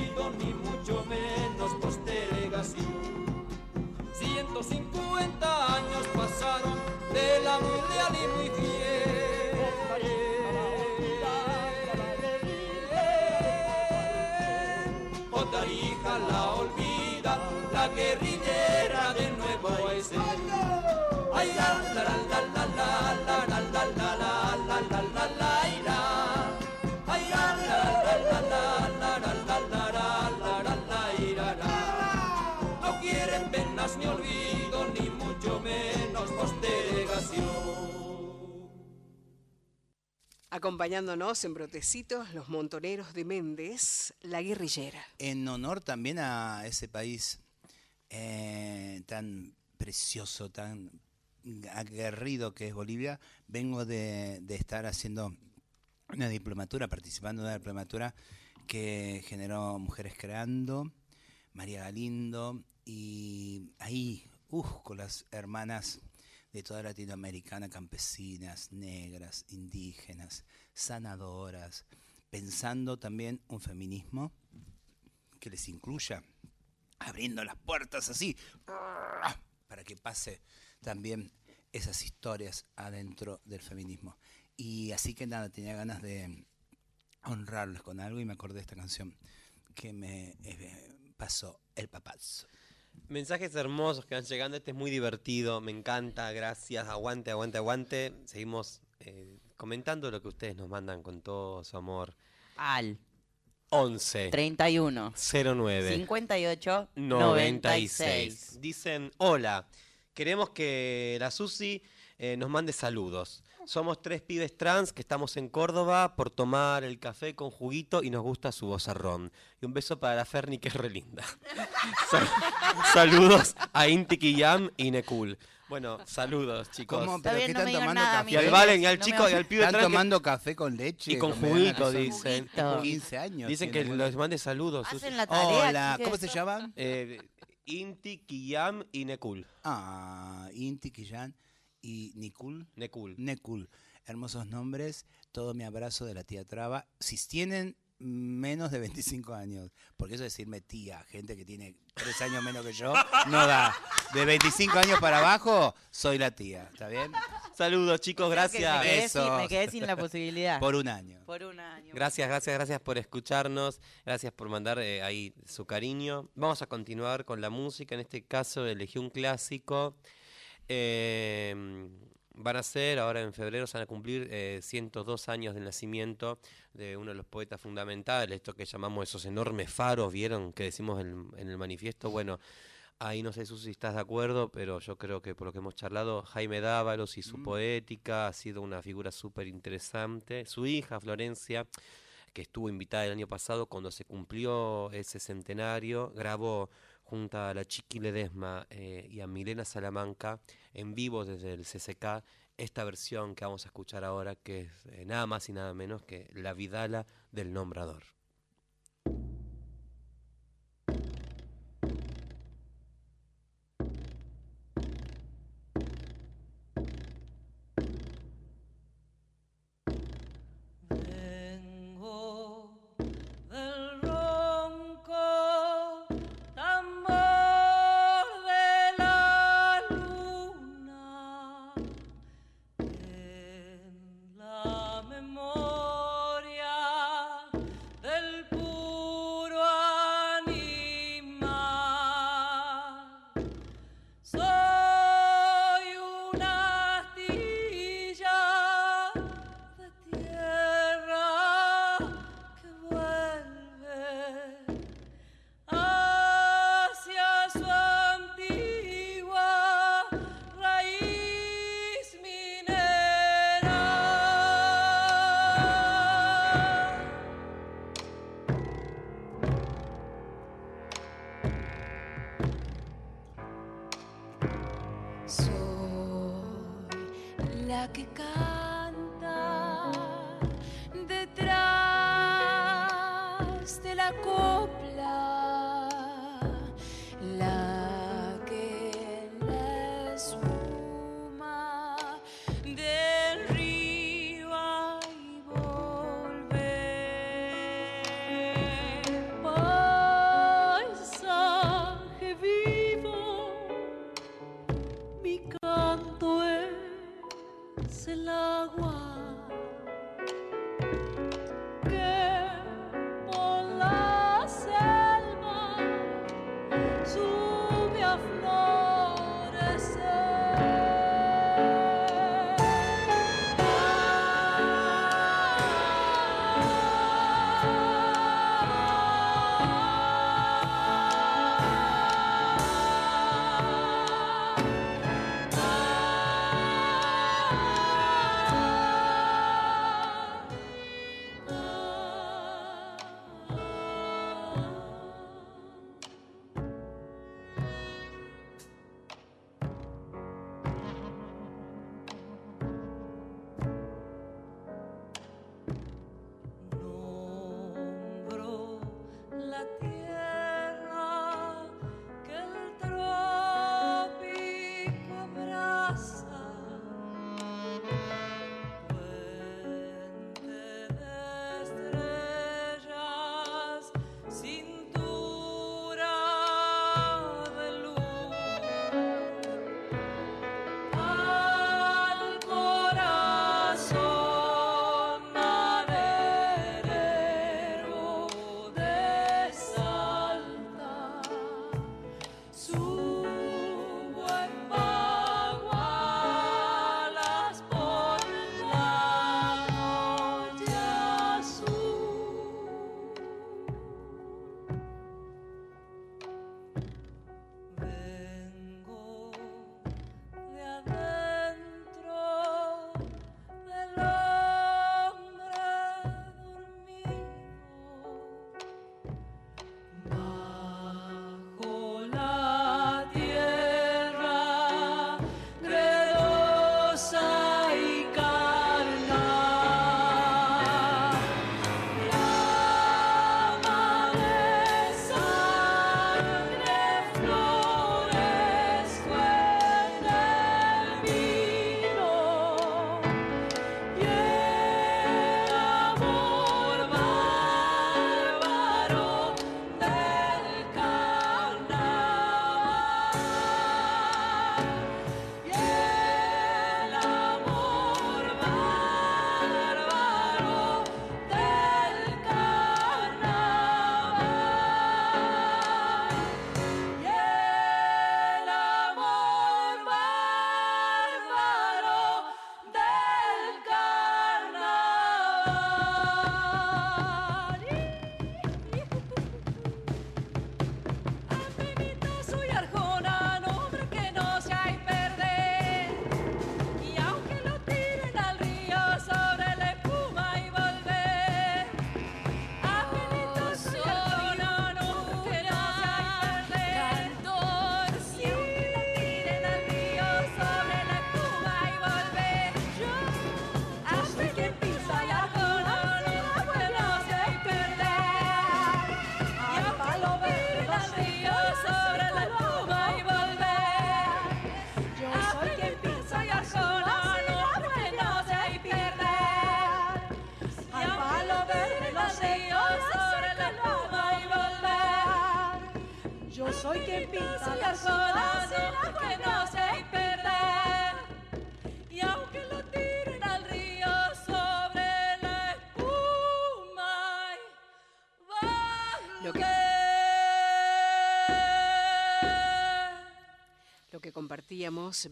Acompañándonos en brotecitos, los montoneros de Méndez, la guerrillera. En honor también a ese país eh, tan precioso, tan aguerrido que es Bolivia, vengo de, de estar haciendo una diplomatura, participando en una diplomatura que generó Mujeres Creando, María Galindo, y ahí, uh, con las hermanas de toda Latinoamericana, campesinas, negras, indígenas, sanadoras, pensando también un feminismo que les incluya, abriendo las puertas así, para que pase también esas historias adentro del feminismo. Y así que nada, tenía ganas de honrarlos con algo y me acordé de esta canción que me eh, pasó el papazo. Mensajes hermosos que van llegando, este es muy divertido, me encanta, gracias, aguante, aguante, aguante. Seguimos eh, comentando lo que ustedes nos mandan con todo su amor. Al 11 31 09 58 96. Dicen, hola, queremos que la Susi eh, nos mande saludos. Somos tres pibes trans que estamos en Córdoba por tomar el café con juguito y nos gusta su vozarrón. Y un beso para la Ferni que es re linda. Sal- saludos a Inti Kiyam y Nekul. Bueno, saludos chicos. ¿Cómo? ¿Pero qué están tomando café? Y al Valen y al chico y al pibe Están que- tomando café con leche. y con juguito, razón. dicen. Con 15 años. Dicen que tienen, los mande saludos. Hacen la tarea, Hola, chiques. ¿cómo se llaman? Eh, Inti, Kiyam y Nekul. Ah, Inti, Kiyan y Nikul. Nekul. Nekul. Hermosos nombres. Todo mi abrazo de la tía Traba. Si tienen menos de 25 años, porque eso decirme tía, gente que tiene 3 años menos que yo, no da. De 25 años para abajo, soy la tía. ¿Está bien? Saludos chicos, Que gracias. me, quedé sin, Besos. me quedé sin la posibilidad. Por un año. Por un año. Gracias, gracias, gracias por escucharnos. Gracias por mandar eh, ahí su cariño. Vamos a continuar con la música. En este caso elegí un clásico. Eh, van a ser, ahora en febrero se van a cumplir eh, 102 años del nacimiento de uno de los poetas fundamentales, esto que llamamos esos enormes faros, ¿vieron? Que decimos en, en el manifiesto. Bueno, ahí no sé Susi, si estás de acuerdo, pero yo creo que por lo que hemos charlado, Jaime Dávalos y su poética ha sido una figura súper interesante. Su hija, Florencia, que estuvo invitada el año pasado cuando se cumplió ese centenario, grabó junto a la Chiqui Ledesma eh, y a Milena Salamanca en vivo desde el CCK esta versión que vamos a escuchar ahora, que es eh, nada más y nada menos que La Vidala del Nombrador.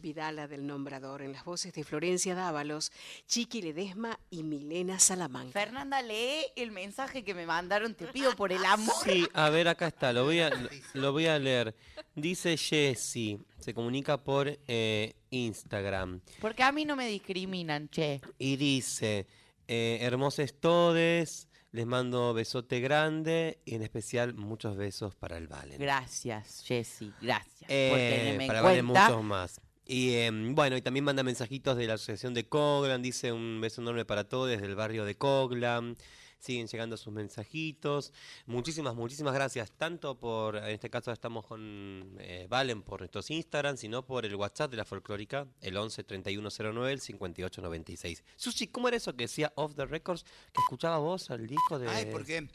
Vidala del Nombrador, en las voces de Florencia Dávalos, Chiqui Ledesma y Milena Salamanca. Fernanda, lee el mensaje que me mandaron, te pido por el amor. Sí, a ver, acá está, lo voy a, lo voy a leer. Dice Jessy, se comunica por eh, Instagram Porque a mí no me discriminan, che. y dice, eh, hermosos todes, les mando besote grande y en especial muchos besos para el Valen. Gracias, Jessy, gracias. por Eh, en para Valen muchos más. Y em, bueno, y también manda mensajitos de la Asociación de Coglan, dice un beso enorme para todos desde el barrio de Coglan. Siguen llegando sus mensajitos. Muchísimas, muchísimas gracias. Tanto por, en este caso estamos con eh, Valen por nuestros Instagram, sino por el WhatsApp de la folclórica, el 11 3109 el 58 96. Susi, ¿cómo era eso que decía Off the Records? Que escuchaba vos al disco de. Ay, ¿por qué?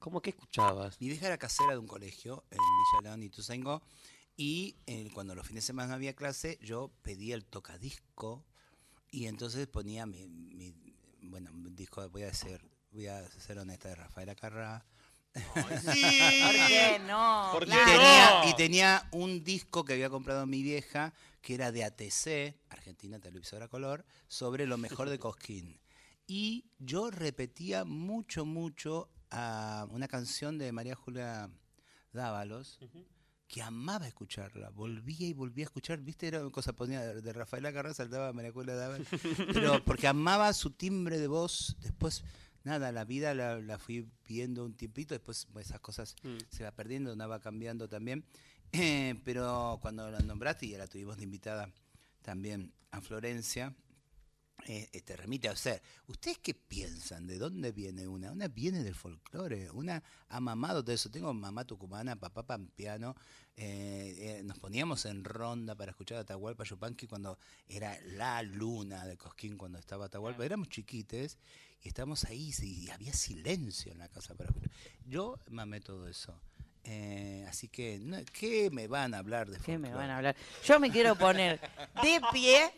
¿Cómo que escuchabas? Mi vieja era casera de un colegio en Villa León y Tuzaingó. Y eh, cuando los fines de semana había clase, yo pedía el tocadisco y entonces ponía mi, mi- bueno, disco, voy a ser, voy a ser honesta, de Rafaela Carrá. ¿Por qué no? ¿Por Y qué tenía, y tenía un disco que había comprado mi vieja, que era de ATC, Argentina Televisora Color, sobre lo mejor de Cosquín. Y yo repetía mucho, mucho a una canción de María Julia Dávalos, que amaba escucharla. Volvía y volvía a escuchar, ¿viste? Era una cosa, ponía de, Rafaela Carrá, saltaba María Julia Dávalos. Pero porque amaba su timbre de voz. Después, nada, la vida la, la fui viendo un tiempito, después esas cosas Mm. se va perdiendo, una va cambiando también. Eh, pero cuando la nombraste y ya la tuvimos de invitada también a Florencia, eh, eh, te remite a ser. ¿Ustedes qué piensan? ¿De dónde viene una? Una viene del folclore, una ha mamado todo eso. Tengo mamá tucumana, papá pampeano. eh, eh, nos poníamos en ronda para escuchar a Atahualpa Yupanqui cuando era la luna de Cosquín, cuando estaba Atahualpa. Éramos chiquites y estábamos ahí y había silencio en la casa para escuchar. Yo mamé todo eso. Eh, así que, no, ¿qué me van a hablar de ¿Qué me van a hablar? Yo me quiero poner de pie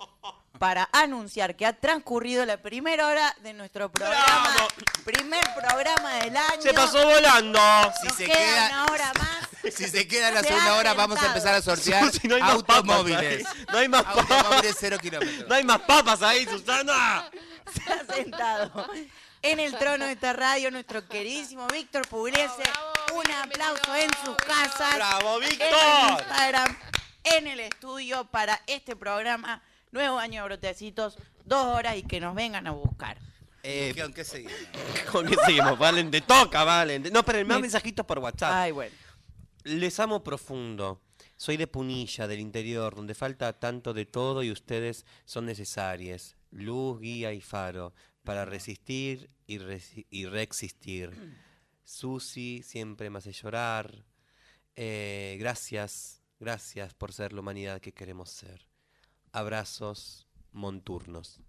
para anunciar que ha transcurrido la primera hora de nuestro programa. Primer programa del año. ¡Se pasó volando! Si Nos se queda queda- una hora más. Si se queda la Se segunda hora, vamos a empezar a sortear Si no hay más automóviles. papas ahí. No hay más papas. Automóviles cero kilómetros. No hay más papas ahí, Susana. Se ha sentado en el trono de esta radio nuestro queridísimo Víctor Pugliese. Un aplauso en sus casas. ¡Bravo, En el Víctor! Instagram, en el estudio para este programa. Nuevo año de brotecitos, dos horas y que nos vengan a buscar. Eh, ¿Qué, qué seguimos? ¿Con qué seguimos? Valen, te toca, Valen. No, pero más Me- mensajitos por WhatsApp. Ay, bueno. Les amo profundo. Soy de Punilla, del interior, donde falta tanto de todo y ustedes son necesarias. Luz, guía y faro para resistir y, resi- y reexistir. Susi siempre me hace llorar. Eh, gracias, gracias por ser la humanidad que queremos ser. Abrazos monturnos.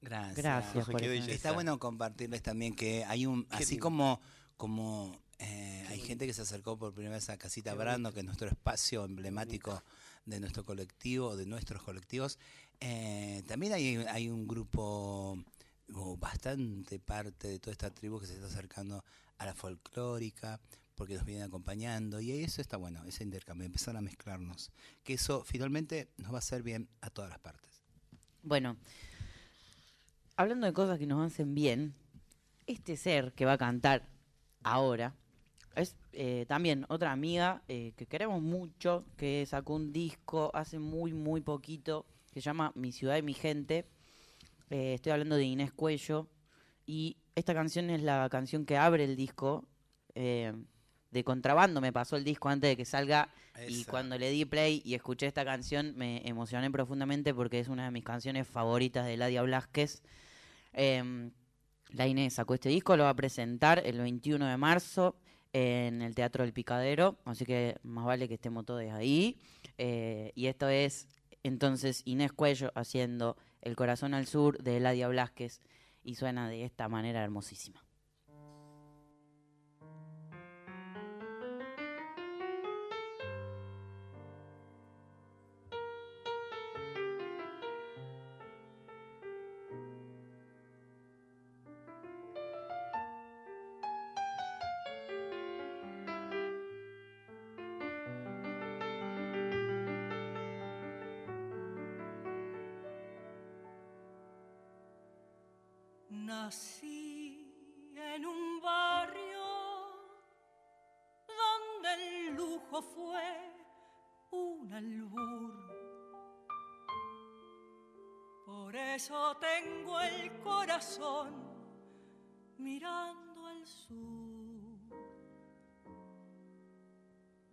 Gracias. Gracias por. Está bueno compartirles también que hay un, así lindo. como, como eh, hay gente que se acercó por primera vez a Casita Brando, que es nuestro espacio emblemático de nuestro colectivo, de nuestros colectivos, eh, también hay, hay un grupo o bastante parte de toda esta tribu que se está acercando a la folclórica porque nos vienen acompañando y eso está bueno, ese intercambio, empezar a mezclarnos, que eso finalmente nos va a hacer bien a todas las partes. Bueno, hablando de cosas que nos hacen bien, este ser que va a cantar ahora es eh, también otra amiga eh, que queremos mucho, que sacó un disco hace muy, muy poquito, que se llama Mi ciudad y mi gente. Eh, estoy hablando de Inés Cuello. Y esta canción es la canción que abre el disco. eh, de contrabando me pasó el disco antes de que salga. Y cuando le di play y escuché esta canción me emocioné profundamente porque es una de mis canciones favoritas de Ladia Blasquez. Em, la Inés sacó este disco, lo va a presentar el 21 de marzo en el Teatro del Picadero, así que más vale que estemos todos ahí. Eh, y esto es entonces Inés Cuello haciendo El corazón al sur de Eladia Blasquez y suena de esta manera hermosísima.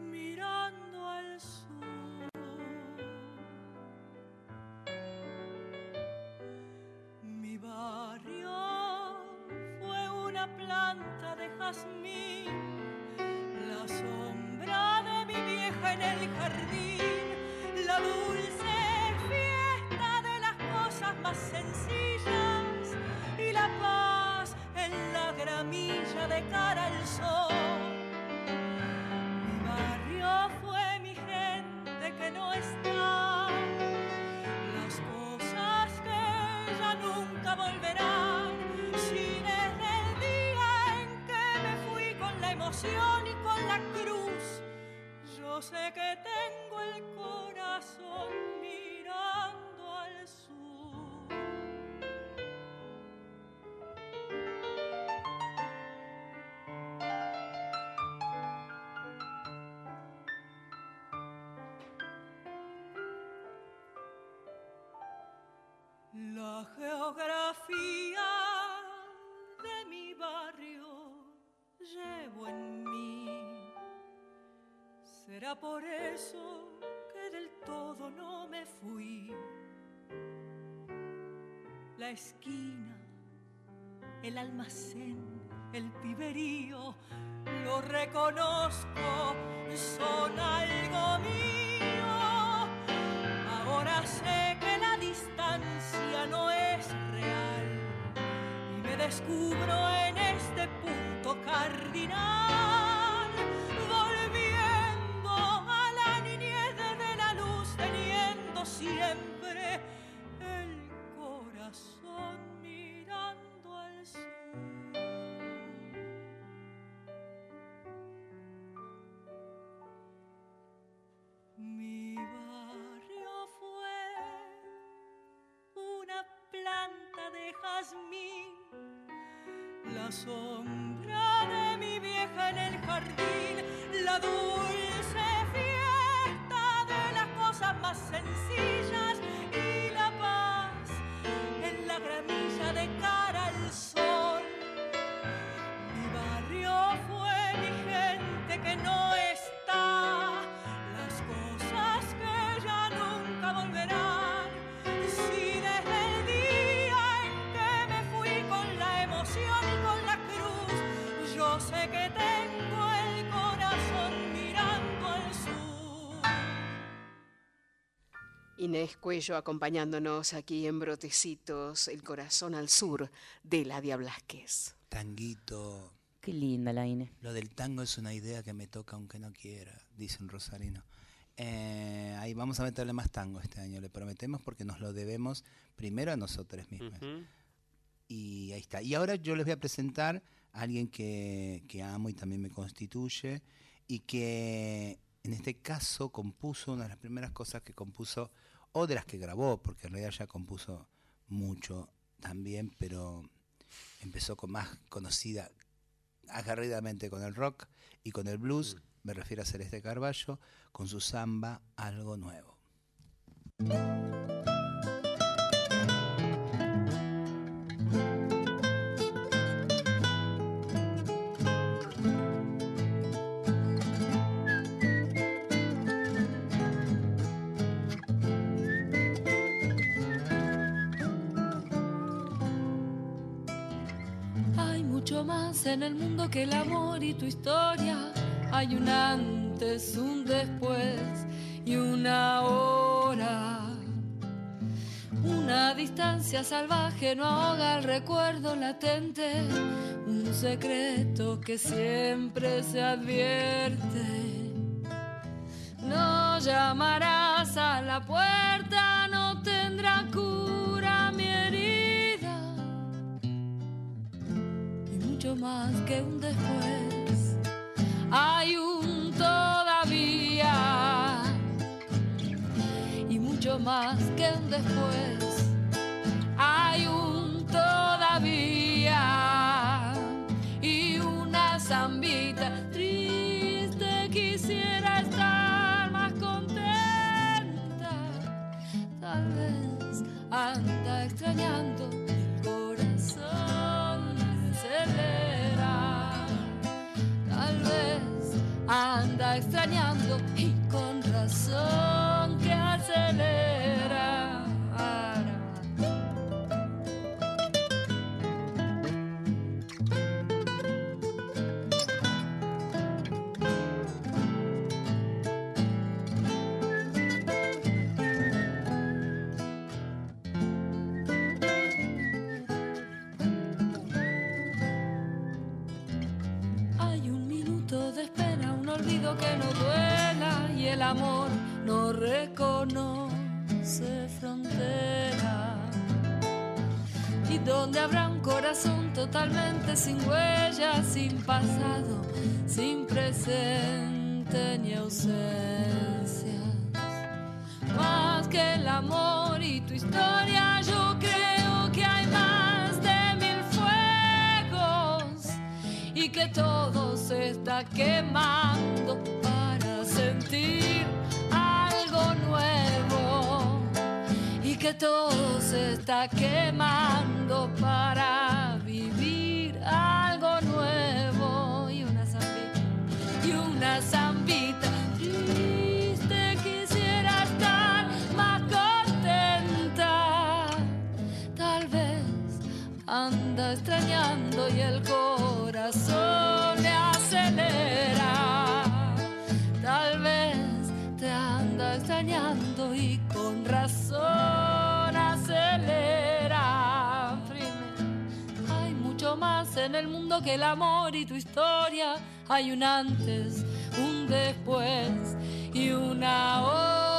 mirando al sur. Mi barrio fue una planta de jazmín, Por eso que del todo no me fui. La esquina, el almacén, el piberío, lo reconozco, son algo mío. Ahora sé que la distancia no es real y me descubro en este punto cardinal, de jazmín, la sombra de mi vieja en el jardín, la dulce fiesta de las cosas más sencillas Inés Cuello acompañándonos aquí en Brotecitos, El Corazón al Sur, de Ladia Blasquez. Tanguito. Qué linda la Ine. Lo del tango es una idea que me toca aunque no quiera, dice un rosarino. Eh, ahí vamos a meterle más tango este año, le prometemos, porque nos lo debemos primero a nosotros mismos. Y ahí está. Y ahora yo les voy a presentar a alguien que, que amo y también me constituye, y que en este caso compuso una de las primeras cosas que compuso, o de las que grabó, porque en realidad ya compuso mucho también, pero empezó con más conocida agarridamente con el rock y con el blues, me refiero a Celeste Carballo, con su samba Algo Nuevo. En el mundo que el amor y tu historia. Hay un antes, un después y una hora. Una distancia salvaje no ahoga el recuerdo latente. Un secreto que siempre se advierte. No llamarás a la puerta, no tendrá cura más que un después. Hay un todavía y mucho más que un después. Hay un todavía y una zambita triste quisiera estar más contenta. Tal vez anda extrañando anda extrañando y con razón que no duela y el amor no reconoce frontera. Y donde habrá un corazón totalmente sin huella, sin pasado, sin presente ni ausencias. Más que el amor y tu historia, yo creo todo se está quemando para sentir algo nuevo. Y que todo se está quemando para vivir algo nuevo. Y una zambita y una corazón le acelera. Tal vez te anda extrañando y con razón acelera. Hay mucho más en el mundo que el amor y tu historia. Hay un antes, un después y una hora.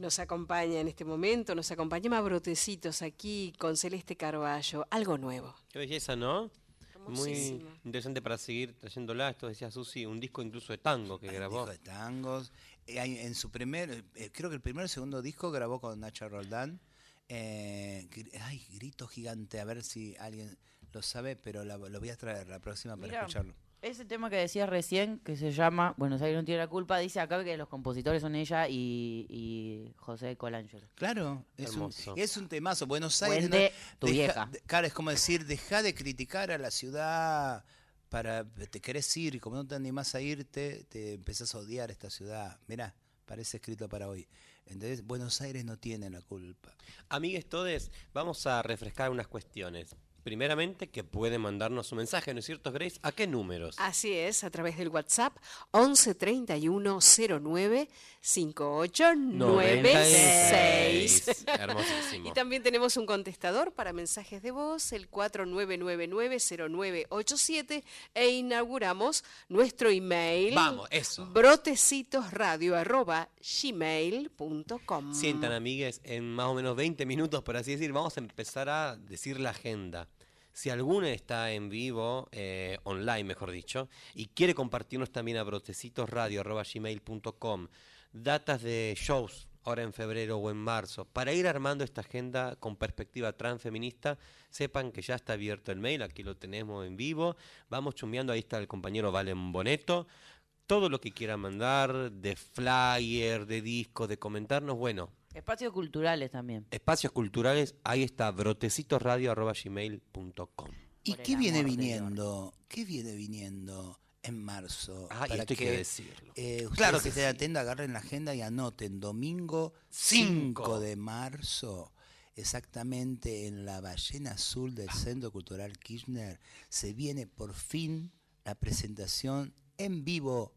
Nos acompaña en este momento, nos acompaña más brotecitos aquí con Celeste Carballo, algo nuevo. Qué belleza, ¿no? Muy interesante para seguir trayéndola. Esto decía Susi, un disco incluso de tango que grabó. Disco de tangos. Eh, en su primer, eh, creo que el primer o segundo disco grabó con Nacho Roldán. Eh, ay, grito gigante, a ver si alguien lo sabe, pero la- lo voy a traer la próxima para escucharlo. Ese tema que decías recién, que se llama Buenos Aires no tiene la culpa, dice acá que los compositores son ella y, y José Colangelo. Claro, es un, es un temazo. Buenos Aires. No- tu deja- vieja. de- claro, es como decir, deja de criticar a la ciudad para te querés ir y como no te animás a irte, te empezás a odiar esta ciudad. Mirá, parece escrito para hoy. Entonces, Buenos Aires no tiene la culpa. Amigues todes, vamos a refrescar unas cuestiones. Primeramente, que pueden mandarnos un mensaje, ¿no es cierto, Grace? ¿A qué números? Así es, a través del WhatsApp 11 31 09 5896. 96. Hermosísimo. Y también tenemos un contestador para mensajes de voz, el 49990987 e inauguramos nuestro email. Vamos, eso. brotecitosradio arroba gmail.com. Sientan, amigues, en más o menos 20 minutos, por así decir, vamos a empezar a decir la agenda. Si alguno está en vivo, eh, online mejor dicho, y quiere compartirnos también a brotecitosradio.gmail.com datas de shows ahora en febrero o en marzo, para ir armando esta agenda con perspectiva transfeminista, sepan que ya está abierto el mail, aquí lo tenemos en vivo, vamos chumbeando, ahí está el compañero Valen Boneto, todo lo que quieran mandar, de flyer, de disco, de comentarnos, bueno, Espacios culturales también. espacios culturales, ahí está, brotecitosradio.gmail.com. ¿Y qué viene viniendo? ¿Qué viene viniendo en marzo? Ah, y esto hay que decirlo. eh, ustedes Claro que estén sí. atentos, agarren la agenda y anoten. Domingo Cinco. 5 de marzo, exactamente en la ballena azul del Centro Cultural Kirchner, se viene por fin la presentación en vivo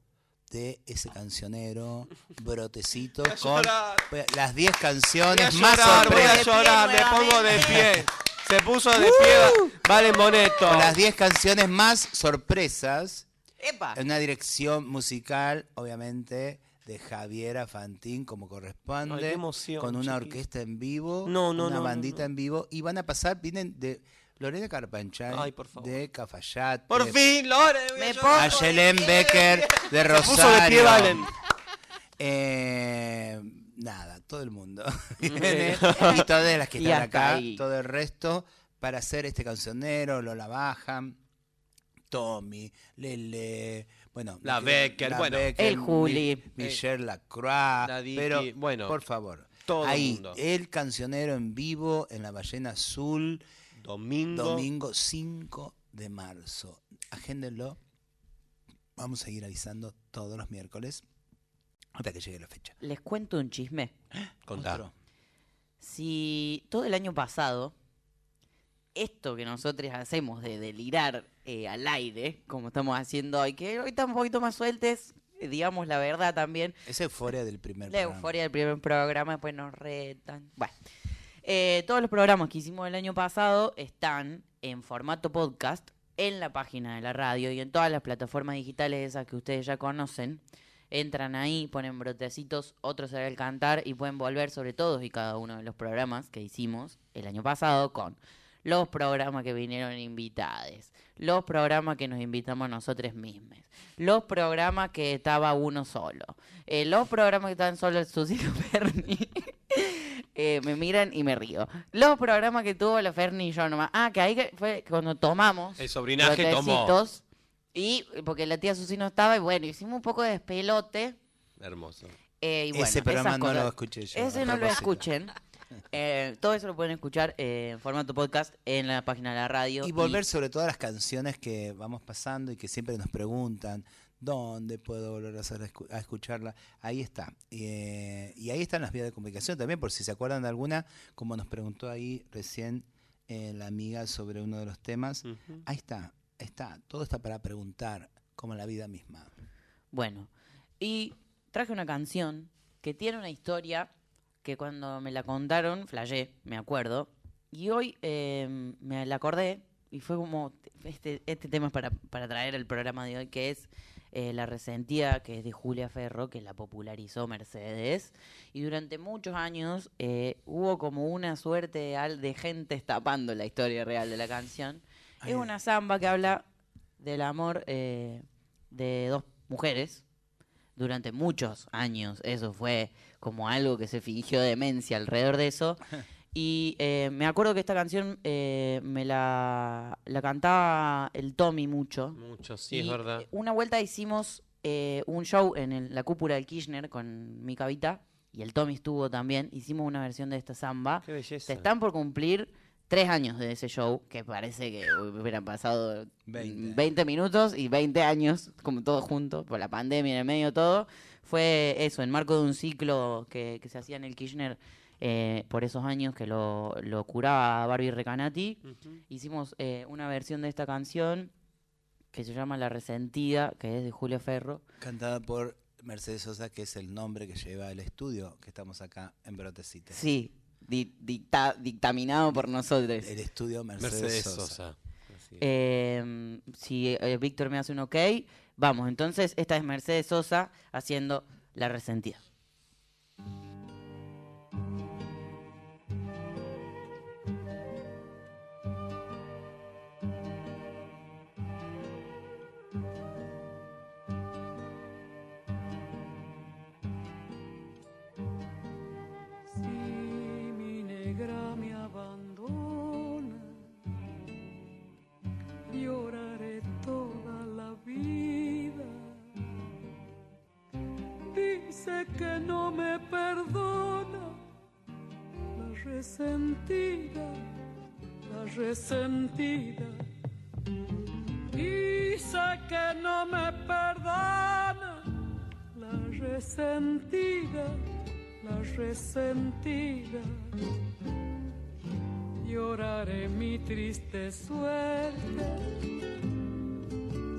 de ese cancionero Brotecito Voy a con las 10 canciones Voy a más llorar, voy a sorpresas. llorar, me pongo de pie. Se puso de pie, Valen Boneto. Con las 10 canciones más sorpresas. ¡Epa! En una dirección musical, obviamente, de Javiera Fantín, como corresponde. Ay, qué emoción, con una orquesta en vivo. No, no, Una no, no, bandita no. en vivo. Y van a pasar, vienen de Lorena Carpanchay, Ay, por favor. de Cafayate. Por fin, Lore, Me. A Yelén Becker de Se Rosario. puso de pie, Valen. Eh, nada, todo el mundo. Y todas las que Y están acá, ahí. todo el resto, para hacer este cancionero, Lola Baja, Tommy, Lele, bueno, La Becker, la bueno. Becker, El Juli. Mi- Michelle Lacroix, La pero bueno, por favor, todo el ahí, mundo. el cancionero en vivo en la Ballena Azul, Domingo. domingo 5 de marzo. Agéndenlo. Vamos a ir avisando todos los miércoles hasta que llegue la fecha. Les cuento un chisme. Contá. Otro. Si todo el año pasado, esto que nosotros hacemos de delirar eh, al aire, como estamos haciendo hoy, que hoy estamos un poquito más sueltes, eh, digamos la verdad también, Esa euforia del primer la programa. euforia del primer programa, después nos retan. Bueno, eh, todos los programas que hicimos el año pasado están en formato podcast en la página de la radio y en todas las plataformas digitales esas que ustedes ya conocen. Entran ahí, ponen brotecitos, otros será el cantar y pueden volver sobre todos y cada uno de los programas que hicimos el año pasado con los programas que vinieron invitados, los programas que nos invitamos nosotros mismos, los programas que estaba uno solo, eh, los programas que estaban solo el Susilo Ferni. Eh, me miran y me río. Los programas que tuvo la Ferni y yo nomás. Ah, que ahí que fue cuando tomamos. El sobrinaje tomó. Y porque la tía Susi no estaba, y bueno, hicimos un poco de despelote. Hermoso. eh, y bueno, Ese programa no cosas. lo escuché yo, Ese no lo escuchen. Eh, todo eso lo pueden escuchar eh, en formato podcast en la página de la radio. Y volver sobre todas las canciones que vamos pasando y que siempre nos preguntan dónde puedo volver a, hacer, a escucharla. Ahí está. Eh, y ahí están las vías de comunicación también, por si se acuerdan de alguna, como nos preguntó ahí recién eh, la amiga sobre uno de los temas. Ahí está, está. Todo está para preguntar, como la vida misma. Bueno, y traje una canción que tiene una historia que cuando me la contaron, flashé, me acuerdo. Y hoy eh, me la acordé y fue como, este, este tema es para, para traer el programa de hoy, que es eh, La Resentida, que es de Julia Ferro, que la popularizó Mercedes. Y durante muchos años eh, hubo como una suerte de, gente tapando la historia real de la canción. Es una samba que habla del amor eh, de dos mujeres durante muchos años. Eso fue como algo que se fingió demencia alrededor de eso. Y eh, me acuerdo que esta canción eh, me la, la cantaba el Tommy mucho. Mucho, sí, Y, es verdad. Una vuelta hicimos eh, un show en el- la cúpula del Kirchner con mi cavita y el Tommy estuvo también. Hicimos una versión de esta samba. Qué belleza. Se están por cumplir tres años de ese show, que parece que hubieran pasado 20. 20 minutos y 20 años, como todo junto, por la pandemia en el medio todo. Fue eso, en marco de un ciclo que, que se hacía en el Kirchner eh, por esos años que lo, lo curaba Barbie Recanati. Hicimos eh, una versión de esta canción que se llama La Resentida, que es de Julio Ferro. Cantada por Mercedes Sosa, que es el nombre que lleva el estudio que estamos acá en Brotecita. Sí, di- dicta- dictaminado por nosotros. El estudio Mercedes, Mercedes Sosa. Eh, si eh, Víctor me hace un ok, vamos. Entonces, esta es Mercedes Sosa haciendo La Resentida. Resentida, la resentida. Dice que no me perdona, la resentida la resentida. Lloraré mi triste suerte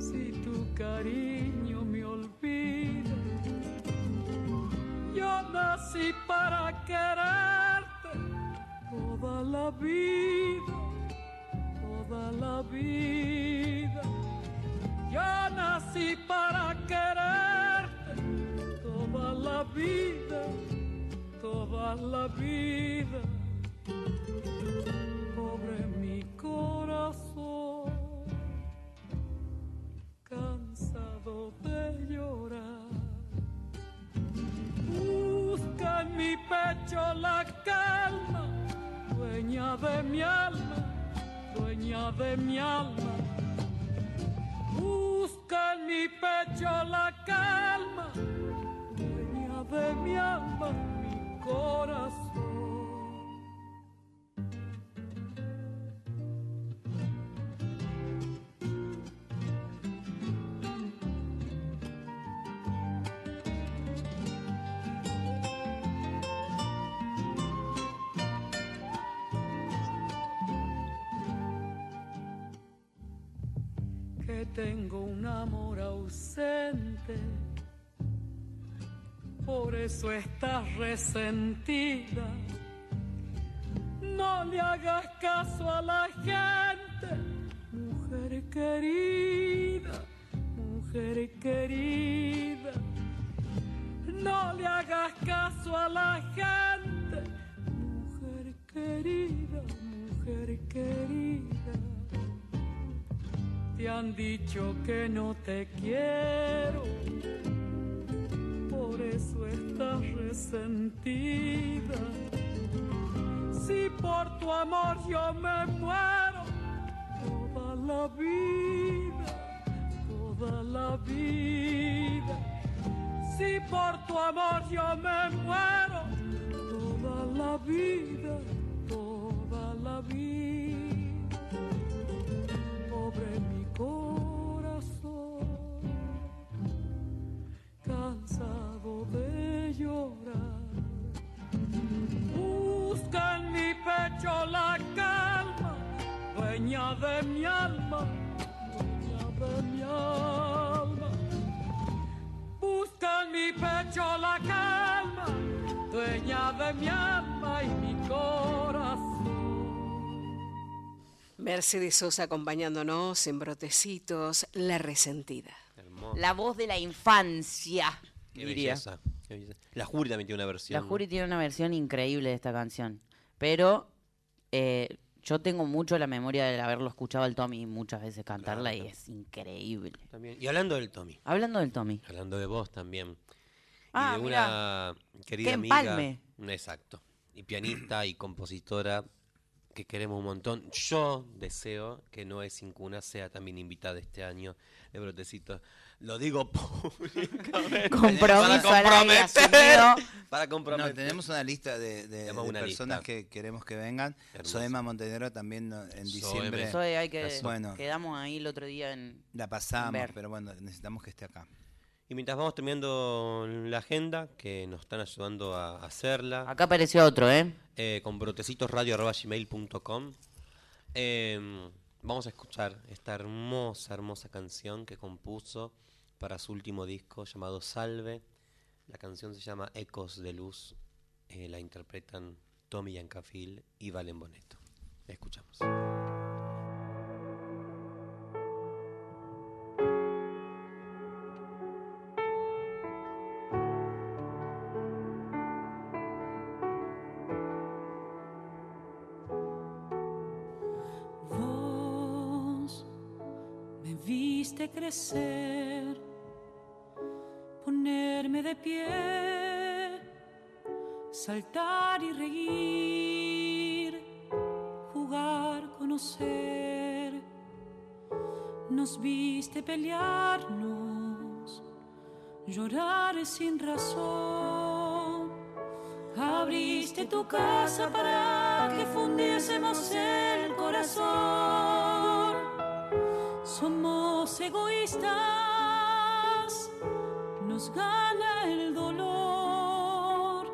si tu cariño me olvida. Yo nací la vida, toda la vida. Yo nací para quererte toda la vida, toda la vida. Pobre mi corazón, cansado de llorar. Dueña de mi alma, dueña de mi alma. Busca en mi pecho la calma, dueña de mi alma, mi corazón. Un amor ausente, por eso estás resentida. No le hagas caso a la gente, mujer querida, mujer querida. No le hagas caso a la gente, mujer querida, mujer querida. Te han dicho que no te quiero, por eso estás resentida. Si por tu amor yo me muero, toda la vida, toda la vida. Si por tu amor yo me muero, toda la vida, toda la vida. Pobre corazón, cansado de llorar. Busca en mi pecho la calma, dueña de mi alma, dueña de mi alma. Busca en mi pecho la calma, dueña de mi alma y mi corazón. Mercedes Sosa acompañándonos en Brotecitos, La Resentida. La voz de la infancia, Qué diría. belleza, qué belleza. La Juri también tiene una versión. La Jury tiene una versión increíble de esta canción. Pero eh, yo tengo mucho la memoria de haberlo escuchado al Tommy muchas veces cantarla y es increíble. También. Y hablando del Tommy, Hablando del Tommy. hablando de vos también. Ah, y de mirá. una querida ¡Qué amiga. empalme! Exacto. Y pianista y compositora que queremos un montón. Yo deseo que Noé Sin Cuna sea también invitada este año de Brotecitos. Lo digo públicamente. Compromiso para comprometer. Para comprometer. No, tenemos una lista de, de- Tenemos de una personas lista. que queremos que vengan. Hermoso. Soema Montenegro también en diciembre. Soy, hay que, Bueno, quedamos ahí el otro día en... la pasamos, pero bueno, necesitamos que esté acá. Y mientras vamos terminando la agenda, que nos están ayudando a hacerla. Acá apareció otro, ¿eh? eh, con brotecitosradio.gmail.com eh, Vamos a escuchar esta hermosa, hermosa canción que compuso para su último disco llamado Salve. La canción se llama Ecos de Luz. eh, la interpretan Tommy Yancafil y Valen Boneto. Escuchamos. Crecer, ponerme de pie, saltar y reír, jugar, conocer. Nos viste pelearnos, llorar sin razón. Abriste tu casa para que fundiésemos el corazón. Egoístas, nos gana el dolor.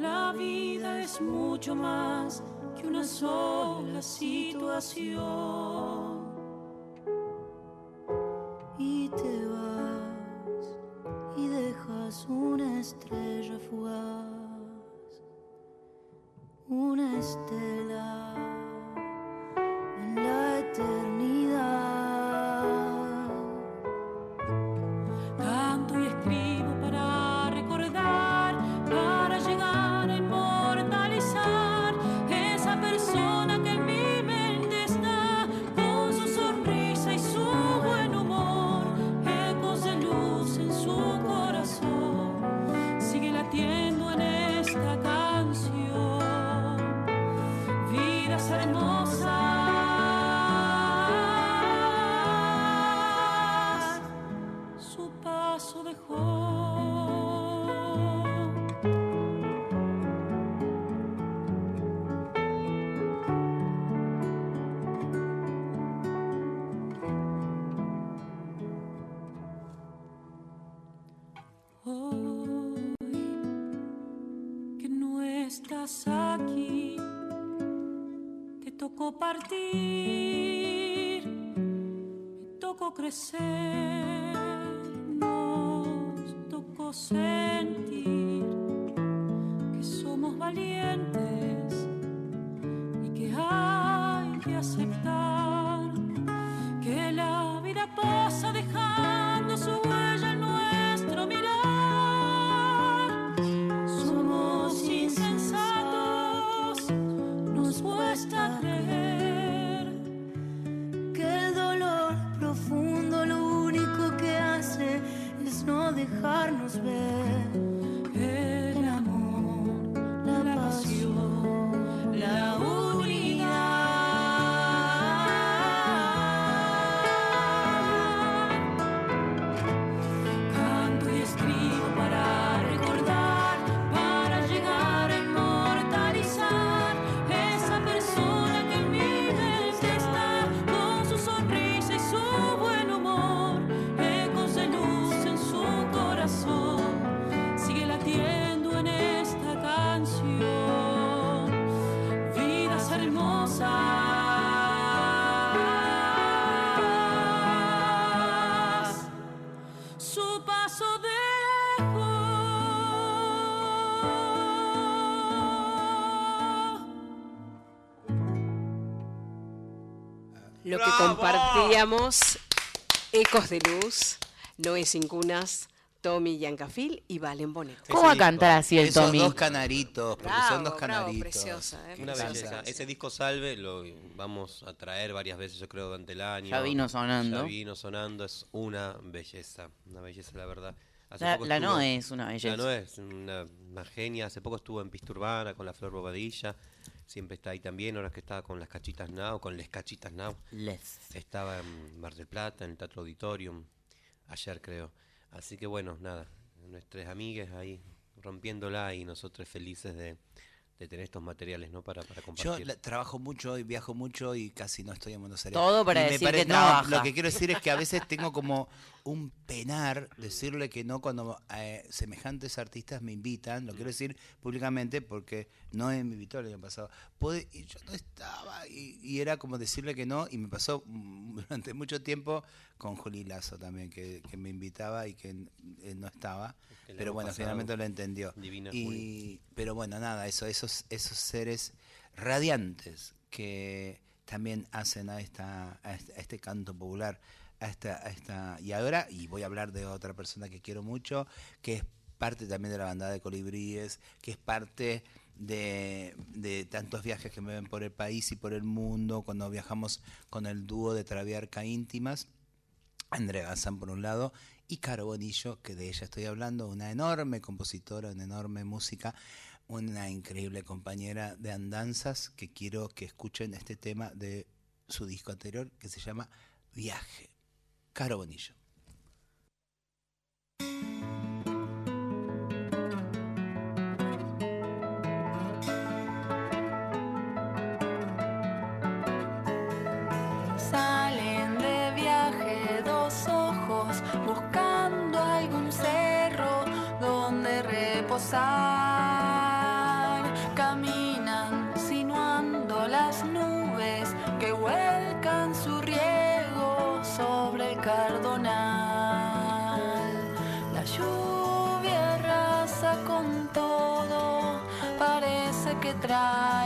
La vida es mucho más que una sola situación. Partir, tocó crecer, nos tocó sentir que somos valientes compartíamos, Ecos de Luz, Noé Sin Cunas, Tommy Yancafil y Valen Bonet. ¿Cómo va a cantar así el Esos Tommy? dos canaritos, porque son dos Bravo, bravo, canaritos. preciosa, eh, Una preciosa. belleza. Ese disco Salve lo vamos a traer varias veces, yo creo, durante el año. Ya vino sonando. Ya vino sonando, es una belleza, una belleza, la verdad. Hace La- poco la estuvo- Noe es una belleza. La Noe es una, una genia. Hace poco estuvo en Pista Urbana con la Flor Bobadilla. Siempre está ahí también. Ahora que estaba con las Cachitas Now, con Les Cachitas Now. Les. Estaba en Mar del Plata, en el Teatro Auditorium, ayer creo. Así que bueno, nada, nuestras amigues ahí rompiéndola y nosotros felices de, de tener estos materiales, ¿no? Para, para Yo compartir. la- trabajo mucho y viajo mucho y casi no estoy en Buenos Aires. Todo para Y me decir que no, trabaja. Lo que quiero decir es que a veces tengo como un penar decirle que no cuando eh, semejantes artistas me invitan. Lo quiero decir públicamente porque no me invitó el año pasado. Puede- y yo no estaba y, y era como decirle que no y me pasó durante mucho tiempo con Juli Lazo también que, que me invitaba y que eh, no estaba. Que Pero bueno, finalmente lo entendió. Divina y, Juli. pero bueno, nada, eso, esos, esos seres radiantes que también hacen a, esta, a este, a este canto popular, a esta, y ahora, y voy a hablar de otra persona que quiero mucho, que es parte también de la bandada de colibríes, que es parte de, de tantos viajes que me ven por el país y por el mundo, cuando viajamos con el dúo de Traviarca Íntimas, Andrea Gazán por un lado, y Caro Bonillo, que de ella estoy hablando, una enorme compositora, una enorme música, una increíble compañera de andanzas, que quiero que escuchen este tema de su disco anterior, que se llama Viaje. Caro. Salen de viaje dos ojos buscando algún cerro donde reposar. Parece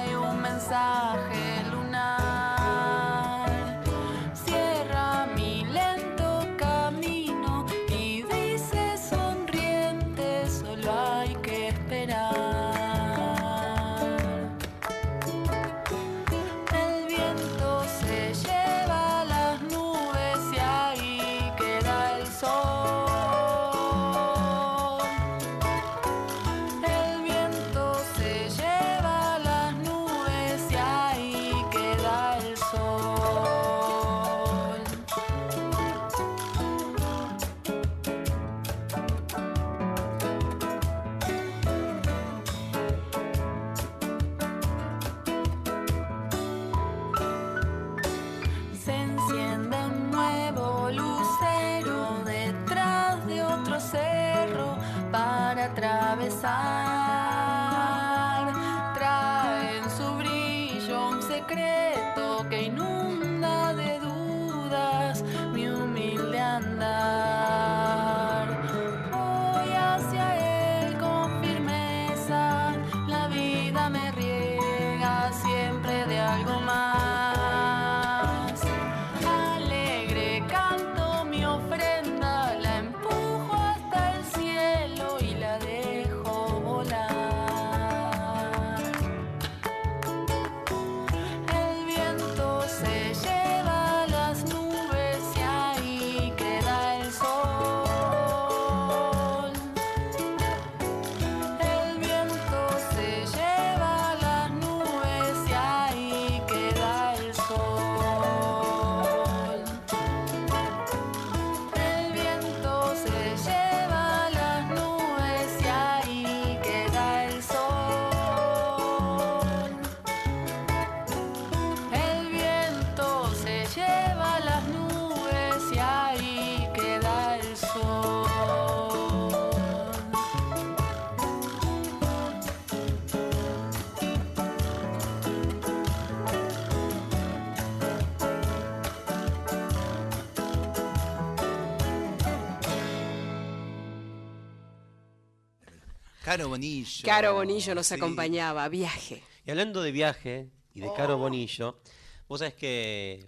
Bonillo. Caro Bonillo nos Sí. acompañaba, viaje. Y hablando de viaje y de Caro Bonillo, vos sabés que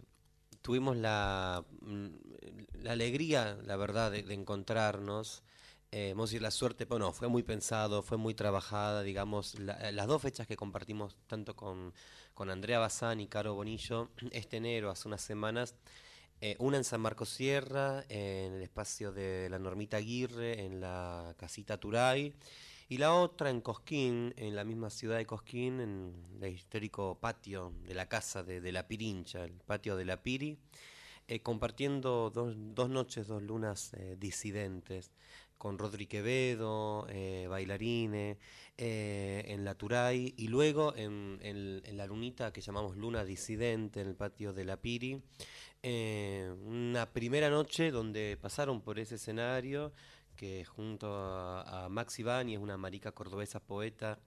tuvimos la, la alegría, la verdad, de, de encontrarnos. Eh, vamos a decir la suerte, pero no, fue muy pensado, fue muy trabajada, digamos, la- las dos fechas que compartimos tanto con, con Andrea Bazán y Caro Bonillo, este enero, hace unas semanas, eh, una en San Marcos Sierra, en el espacio de la Normita Aguirre, en la casita Turay, y la otra en Cosquín, en la misma ciudad de Cosquín, en el histórico patio de la casa de, la Pirincha, el patio de la Piri, eh, compartiendo dos, noches, dos lunas eh, disidentes, con Rodri Quevedo, eh, eh, en la Turay, y luego en, en- la lunita que llamamos Luna Disidente, en el patio de la Piri, una primera noche donde pasaron por ese escenario que junto a, a Maxi Bani, es una marica cordobesa poeta,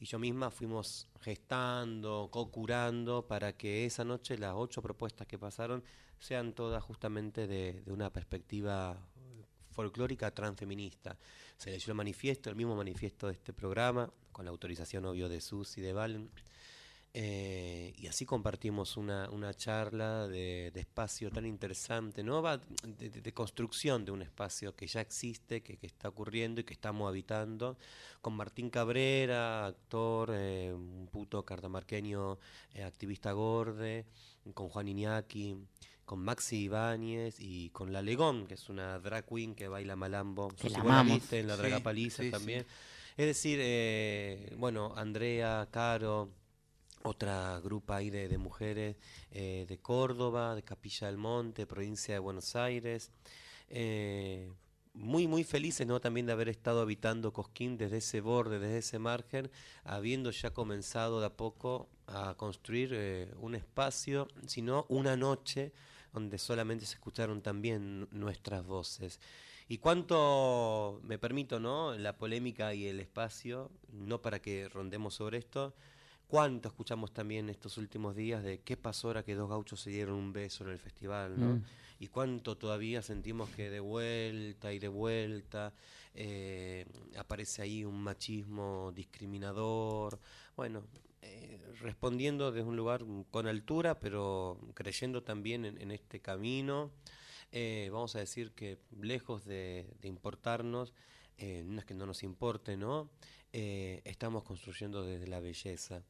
y yo misma fuimos gestando, co-curando para que esa noche las ocho propuestas que pasaron sean todas justamente de, una perspectiva folclórica transfeminista. Se leyó el manifiesto, el mismo manifiesto de este programa, con la autorización obvio de Sus y de Valen. Eh, y así compartimos una, una charla de, de espacio tan interesante, ¿no? Va de, de- de construcción de un espacio que ya existe, que, que está ocurriendo y que estamos habitando, con Martín Cabrera, actor, eh, un puto cartamarqueño, eh, activista gorde, con Juan Iñaki, con Maxi Ibáñez y con La Legón, que es una drag queen que baila malambo. Que la amamos. viste en la Sí, Draga Paliza sí, sí. también. Es decir, eh, bueno, Andrea, Caro, otra grupa ahí de, mujeres eh, de Córdoba, de Capilla del Monte, provincia de Buenos Aires. Eh, muy, muy felices ¿no? también de haber estado habitando Cosquín desde ese borde, desde ese margen, habiendo ya comenzado de a poco a construir eh, un espacio, sino una noche donde solamente se escucharon también nuestras voces. Y cuánto, me permito, ¿no? La polémica y el espacio, no para que rondemos sobre esto, cuánto escuchamos también estos últimos días de qué pasó ahora que dos gauchos se dieron un beso en el festival, ¿no? Mm. Y cuánto todavía sentimos que de vuelta y de vuelta eh, aparece ahí un machismo discriminador. Bueno, eh, respondiendo desde un lugar con altura, pero creyendo también en, en este camino, eh, vamos a decir que lejos de, de importarnos, no es que no nos importe, ¿no? Estamos construyendo desde la belleza.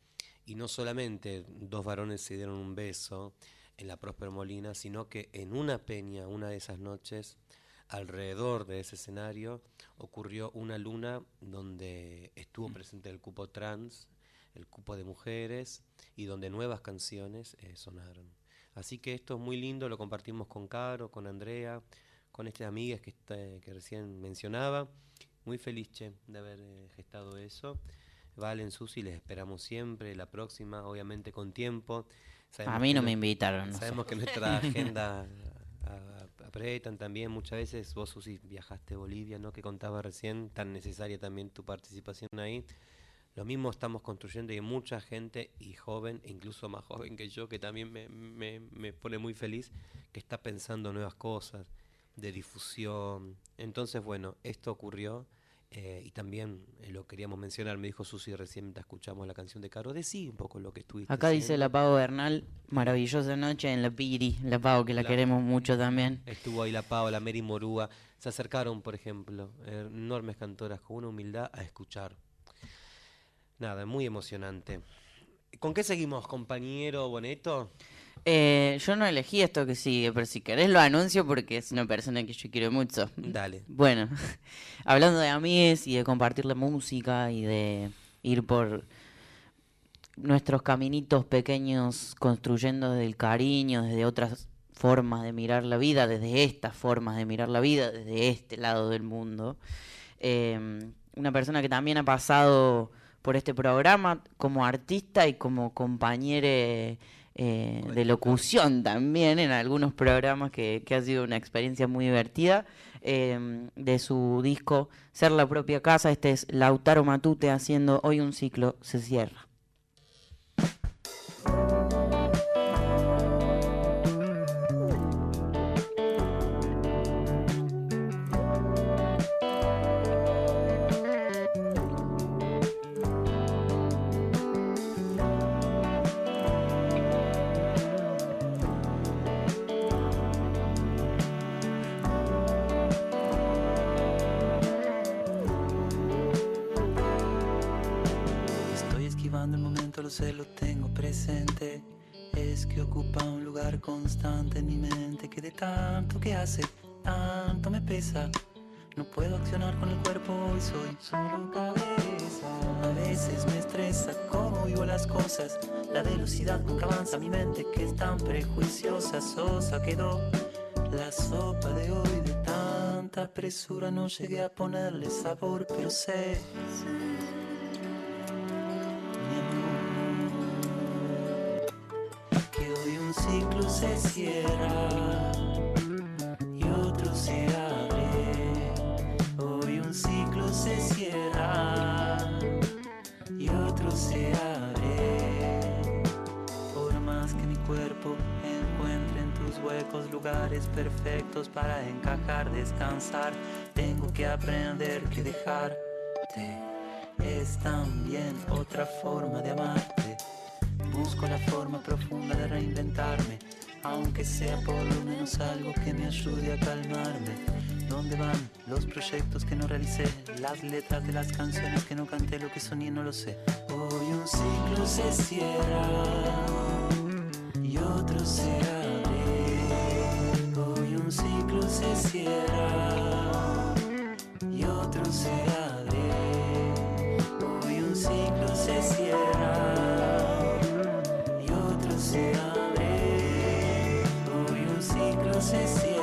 Y no solamente dos varones se dieron un beso en la Próspero Molina, sino que en una peña, una de esas noches, alrededor de ese escenario, ocurrió una luna donde estuvo presente el cupo trans, el cupo de mujeres, y donde nuevas canciones eh, sonaron. Así que esto es muy lindo, lo compartimos con Caro, con Andrea, con estas amigas que, está- que recién mencionaba. Muy feliz, che, de haber eh, gestado eso. Valen, Susi, les esperamos siempre. La próxima, obviamente con tiempo. A mí no me invitaron, no Sabemos sé. que nuestra agenda a- a- aprietan también muchas veces. Vos, Susi, viajaste a Bolivia, ¿no? Que contaba recién, tan necesaria también tu participación ahí. lo mismo estamos construyendo y hay mucha gente y joven, e incluso más joven que yo, que también me, me, me pone muy feliz, que está pensando nuevas cosas, de difusión. Entonces, bueno, esto ocurrió eh, y también eh, lo queríamos mencionar, me dijo Susi recién mientras escuchamos la canción de Caro, decí un poco lo que estuviste Acá dice la Pau Bernal, maravillosa noche en la Piri, la Pau que la, La- queremos mucho también. Estuvo ahí la Paola, Mary Morúa. Se acercaron, por ejemplo, enormes cantoras con una humildad a escuchar. Nada, muy emocionante. ¿Con qué seguimos, compañero Boneto? Eh, yo no elegí esto que sigue, pero si querés lo anuncio porque es una persona que yo quiero mucho. Dale. Bueno, hablando de amigues y de compartir la música y de ir por nuestros caminitos pequeños construyendo desde el cariño, desde otras formas de mirar la vida, desde estas formas de mirar la vida, desde este lado del mundo. Eh, una persona que también ha pasado por este programa como artista y como compañera eh, de locución también en algunos programas que, que ha sido una experiencia muy divertida. eh, de su disco Ser la propia casa, este es Lautaro Matute haciendo Hoy un ciclo se cierra. No puedo accionar con el cuerpo y soy solo cabeza. A veces me estresa cómo vivo las cosas. La velocidad que avanza mi mente que es tan prejuiciosa. Sosa quedó la sopa de hoy de tanta presura. No llegué a ponerle sabor, pero sé. que hoy un ciclo se cierra y otro se abre. Abre. Por más que mi cuerpo encuentre en tus huecos lugares perfectos para encajar, descansar, tengo que aprender que dejarte es también otra forma de amarte. Busco la forma profunda de reinventarme, aunque sea por lo menos algo que me ayude a calmarme. ¿Dónde van los proyectos que no realicé? Las letras de las canciones que no canté, lo que soñé no lo sé. Hoy un ciclo se cierra y otro se abre. Hoy un ciclo se cierra y otro se abre. Hoy un ciclo se cierra y otro se abre. Hoy un ciclo se cierra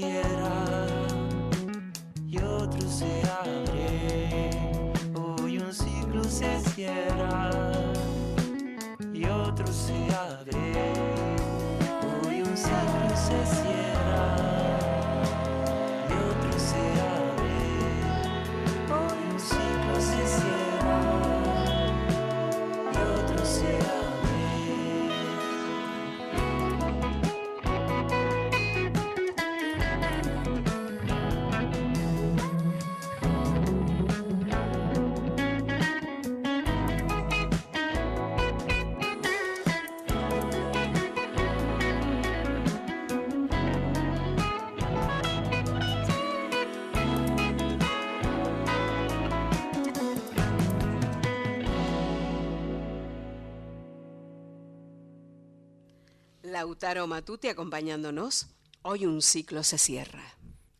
se Lautaro Matute acompañándonos. Hoy un ciclo se cierra.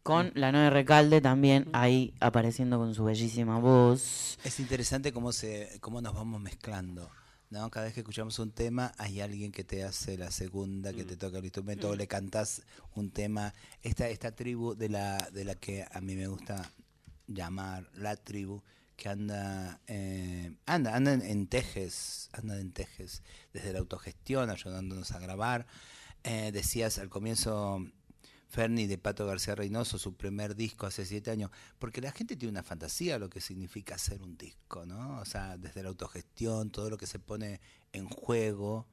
Con la Noe Recalde también ahí apareciendo con su bellísima voz. Es interesante cómo, se, cómo nos vamos mezclando. ¿no? Cada vez que escuchamos un tema, hay alguien que te hace la segunda, que te toca el instrumento, o le cantás un tema. Esta, esta tribu de la, de la que a mí me gusta llamar la tribu, que anda, eh, anda, anda en, Tejes, anda en Tejes, desde la autogestión, ayudándonos a grabar. Eh, decías al comienzo, Ferni de Pato García Reynoso, su primer disco hace siete años, porque la gente tiene una fantasía de lo que significa hacer un disco, ¿no? O sea, desde la autogestión, todo lo que se pone en juego,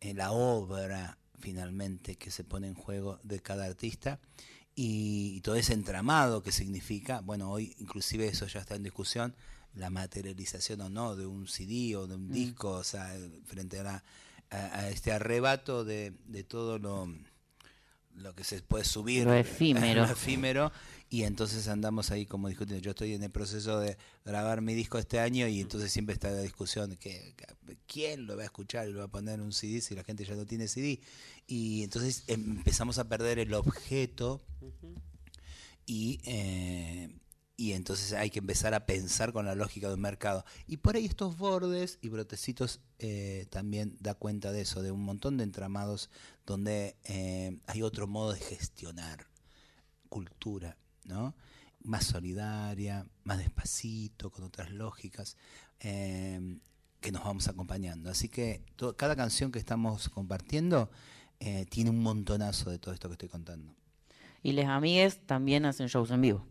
en la obra finalmente que se pone en juego de cada artista y, y todo ese entramado que significa, bueno, hoy inclusive eso ya está en discusión, la materialización o no de un CD o de un Mm. disco, o sea, frente a, la, a, a este arrebato de, de todo lo lo que se puede subir Lo efímero. lo efímero y entonces andamos ahí como discutiendo yo estoy en el proceso de grabar mi disco este año y entonces siempre está la discusión de que que- quién lo va a escuchar y lo va a poner en un CD si la gente ya no tiene CD y entonces empezamos a perder el objeto y eh, y entonces hay que empezar a pensar con la lógica del mercado. Y por ahí estos bordes y brotecitos eh, también da cuenta de eso, de un montón de entramados donde eh, hay otro modo de gestionar cultura, ¿no? Más solidaria, más despacito, con otras lógicas, eh, que nos vamos acompañando. Así que cada canción que estamos compartiendo eh, tiene un montonazo de todo esto que estoy contando. Y les amigues también hacen shows en vivo.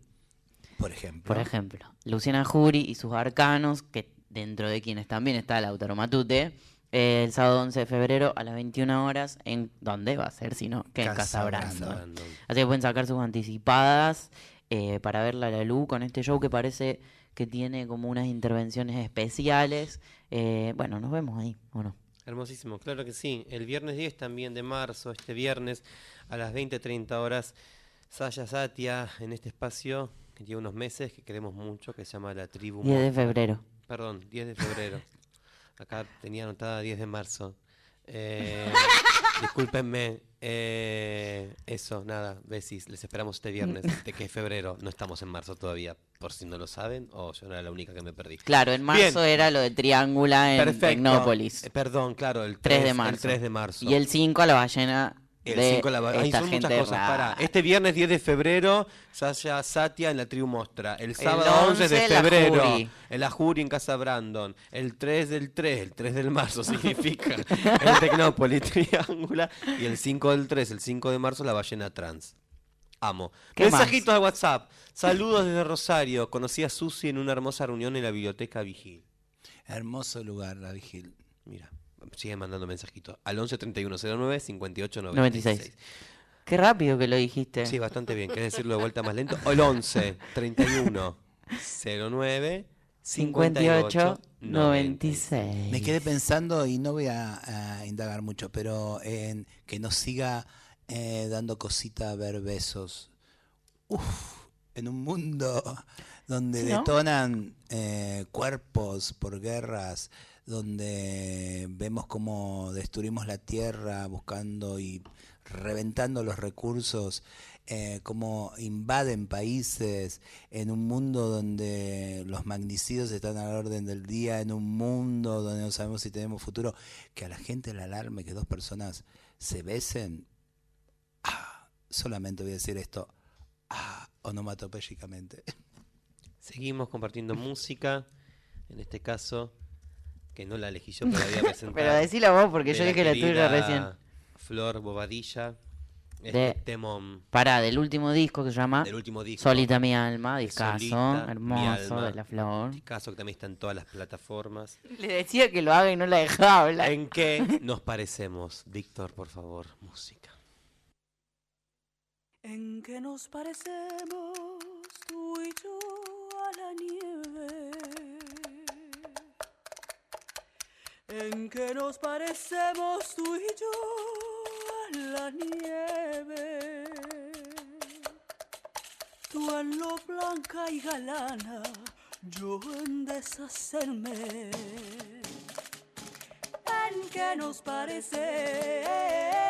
Por ejemplo. Por ejemplo, Luciana Jury y sus arcanos, que dentro de quienes también está Lautaro Matute, eh, el sábado 11 de febrero a las 21 horas, ¿en dónde va a ser? Si no, que en Casa Casa Brandon. Brandon. Así que pueden sacar sus anticipadas eh, para verla a la luz con este show que parece que tiene como unas intervenciones especiales. Eh, bueno, nos vemos ahí, ¿o no? Hermosísimo, claro que sí. El viernes 10 también de marzo, este viernes a las 20-30 horas, Saya Satia en este espacio que lleva unos meses que queremos mucho, que se llama La Tribu. 10 de febrero. Perdón, 10 de febrero. Acá tenía anotada 10 de marzo. Eh, discúlpenme. eh, eso, nada, besis. Les esperamos este viernes, de que es febrero. No estamos en marzo todavía, por si no lo saben, o yo no era la única que me perdí. Claro, en marzo Bien. era lo de Triángula en Perfecto. Tecnópolis. Eh, Perdón, claro, el 3 3, de marzo. El 3 de marzo. Y el 5 a la ballena El de 5 la Ahí esta son muchas cosas. Para. Este viernes 10 de febrero, Sasha Satia en la Tribu Mostra. El sábado 11 de 11 la febrero, Jury. en la Jury en Casa Brandon. El 3 del 3, el 3 del marzo significa el Tecnópolis Triángula. Y el 5 del 3, el 5 de marzo, la Ballena Trans. Amo. ¿Qué Mensajitos de WhatsApp. Saludos desde Rosario. Conocí a Susi en una hermosa reunión en la biblioteca Vigil. Hermoso lugar, la Vigil. Mira, siguen mandando mensajitos. Al 11 31 09 58 96. 96. Qué rápido que lo dijiste. Sí, bastante bien. ¿Querés decirlo de vuelta más lento? O el 11 31 09 58 96. Me quedé pensando y no voy a, a indagar mucho, pero en que nos siga eh, dando cosita ver besos. Uf, en un mundo donde ¿no? detonan eh, cuerpos por guerras, donde vemos cómo destruimos la tierra buscando y reventando los recursos, eh, cómo invaden países, en un mundo donde los magnicidios están a la orden del día, en un mundo donde no sabemos si tenemos futuro, que a la gente le alarme que dos personas se besen. Ah, solamente voy a decir esto, ah. Seguimos compartiendo música. En este caso, que no la elegí yo, pero la voy a presentar. Pero decila vos, porque de yo dije la tuya recién. Flor Bobadilla. Este De- temón Pará, del último disco que se llama del último disco. Solita mi alma, Solita, Mi hermoso, Alma. de la flor. Discazo que también está en todas las plataformas. Le decía que lo haga y no la dejaba hablar. ¿En qué nos parecemos? Víctor, por favor, música. En que nos parecemos tú y yo a la nieve. En que nos parecemos tú y yo a la nieve. Tú en lo blanca y galana, yo en deshacerme. En que nos parecemos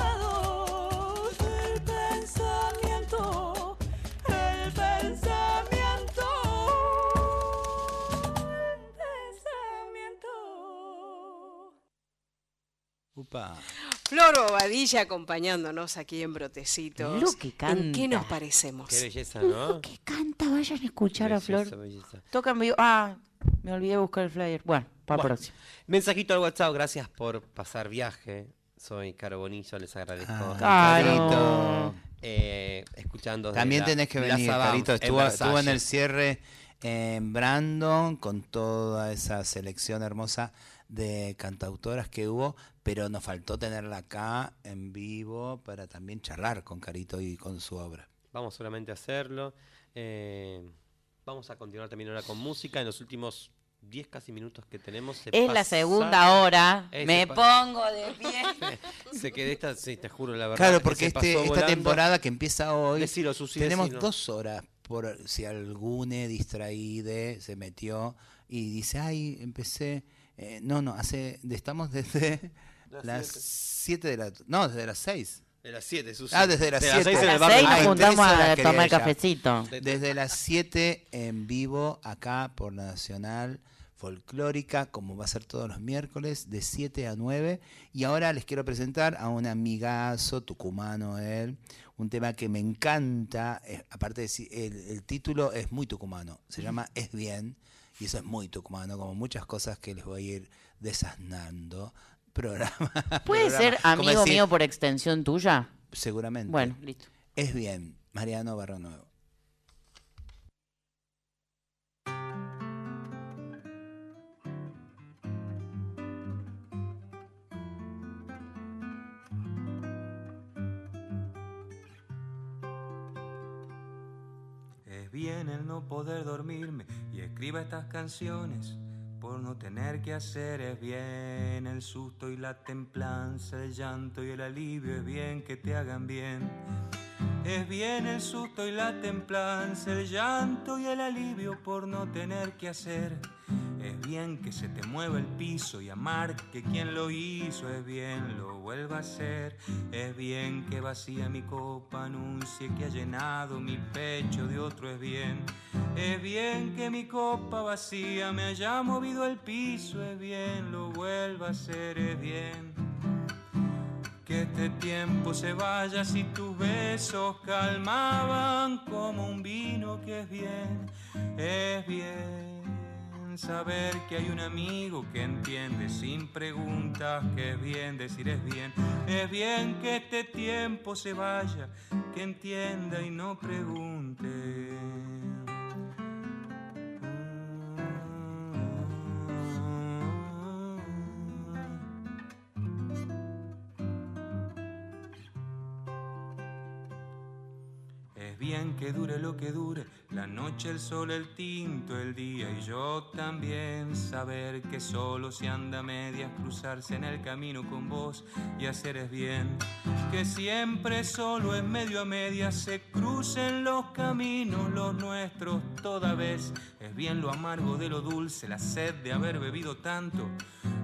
enamorados el pensamiento. El pensamiento. pensamiento. Upa. Flor Bobadilla acompañándonos aquí en Brotecitos. Lo que ¿En canta. qué nos parecemos? Qué belleza, ¿no? Canta, vayan a escuchar a Belleza, Flor. belleza. Toca en vivo. Ah, me olvidé de buscar el flyer. Bueno, para la Bueno, próxima. Mensajito al WhatsApp, gracias por pasar viaje. Soy Caro Bonillo, les agradezco. Ah, Caro. Eh, escuchando. También la tenés que venir, Carito. en Estuvo, en el cierre en Brandon con toda esa selección hermosa de cantautoras que hubo, pero nos faltó tenerla acá en vivo para también charlar con Carito y con su obra. Vamos solamente a hacerlo. Eh, vamos a continuar también ahora con música. En los últimos 10 casi minutos que tenemos. se Es la segunda hora. Eh, se Me pa- pongo de pie. Se quedó esta, sí, te juro la verdad. Claro, que porque se este, esta volando. temporada que empieza hoy, Decilo, Susi, tenemos decilo. dos horas por si alguna distraída se metió y dice, ay, empecé. eh, no, no, hace, estamos desde Las las siete. 7 de la... No, desde las 6. De las 7, Susi. Ah, desde las De 7. seis en A el las barrio. seis nos Ah, en juntamos a tomar ella. cafecito. Desde las 7 en vivo acá por la Nacional Folclórica, como va a ser todos los miércoles, de 7 a 9. Y ahora les quiero presentar a un amigazo tucumano él, un tema que me encanta, eh, aparte de si- el, el título es muy tucumano, se llama Es Bien, y eso es muy tucumano, como muchas cosas que les voy a ir desasnando. Programa. ¿Puede programa. ser amigo decir, mío por extensión tuya? Seguramente. Bueno, listo. Es bien, Mariano Barro Nuevo. Es bien el no poder dormirme y escriba estas canciones por no tener que hacer. Es bien el susto y la templanza, el llanto y el alivio. Es bien que te hagan bien. Es bien el susto y la templanza, el llanto y el alivio por no tener que hacer. Es bien que se te mueva el piso y amar que quien lo hizo es bien, lo vuelva a hacer. Es bien que vacía mi copa, anuncie que ha llenado mi pecho de otro es bien. Es bien que mi copa vacía me haya movido el piso, es bien, lo vuelva a hacer, es bien. Que este tiempo se vaya si tus besos calmaban como un vino que es bien, es bien saber que hay un amigo que entiende sin preguntas que es bien decir es bien, es bien que este tiempo se vaya, que entienda y no pregunte. Que dure lo que dure, la noche, el sol, el tinto, el día y yo también saber que solo se anda a medias, cruzarse en el camino con vos y hacer es bien. Que siempre solo en medio a medias se crucen los caminos, los nuestros toda vez. Es bien lo amargo de lo dulce, la sed de haber bebido tanto.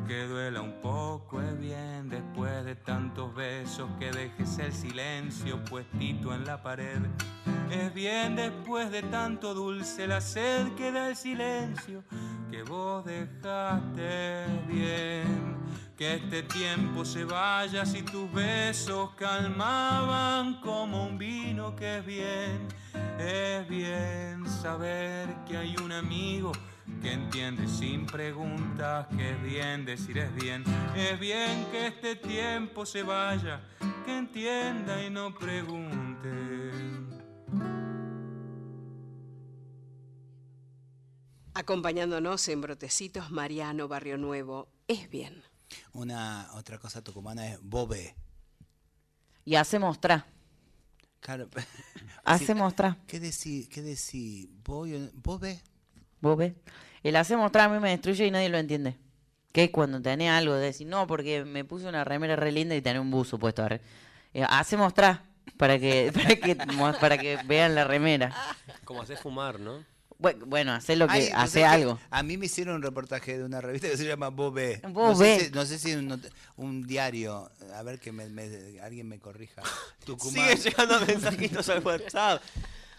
Que duela un poco, es bien después de tantos besos que dejes el silencio puestito en la pared. Es bien después de tanto dulce la sed que da el silencio que vos dejaste bien. Que este tiempo se vaya si tus besos calmaban como un vino que es bien. Es bien saber que hay un amigo que entiende sin preguntas, que es bien decir es bien. Es bien que este tiempo se vaya, que entienda y no pregunte. Acompañándonos en Brotecitos, Mariano Barrio Nuevo. Es bien. Una otra cosa tucumana es bobe. Y hacemos tra. Claro. Hacemos tra. ¿Qué decir? ¿Qué decir? Voy- ¿Bobe? ¿Vos ves? El hacemos tra a mí me destruye y nadie lo entiende. Que es cuando tenés algo de decir, no, porque me puse una remera re linda y tenés un buzo puesto. arre". Eh, hacemos tra para que, para que para que vean la remera. Como hacer fumar, ¿no? Bueno, bueno hacer lo que, Ay, hace algo. A mí me hicieron un reportaje de una revista que se llama Bobe. No Bobe. sé si, no sé si un, diario. A ver que me- me- alguien me corrija. Tucumán. Siguen llegando mensajitos al WhatsApp.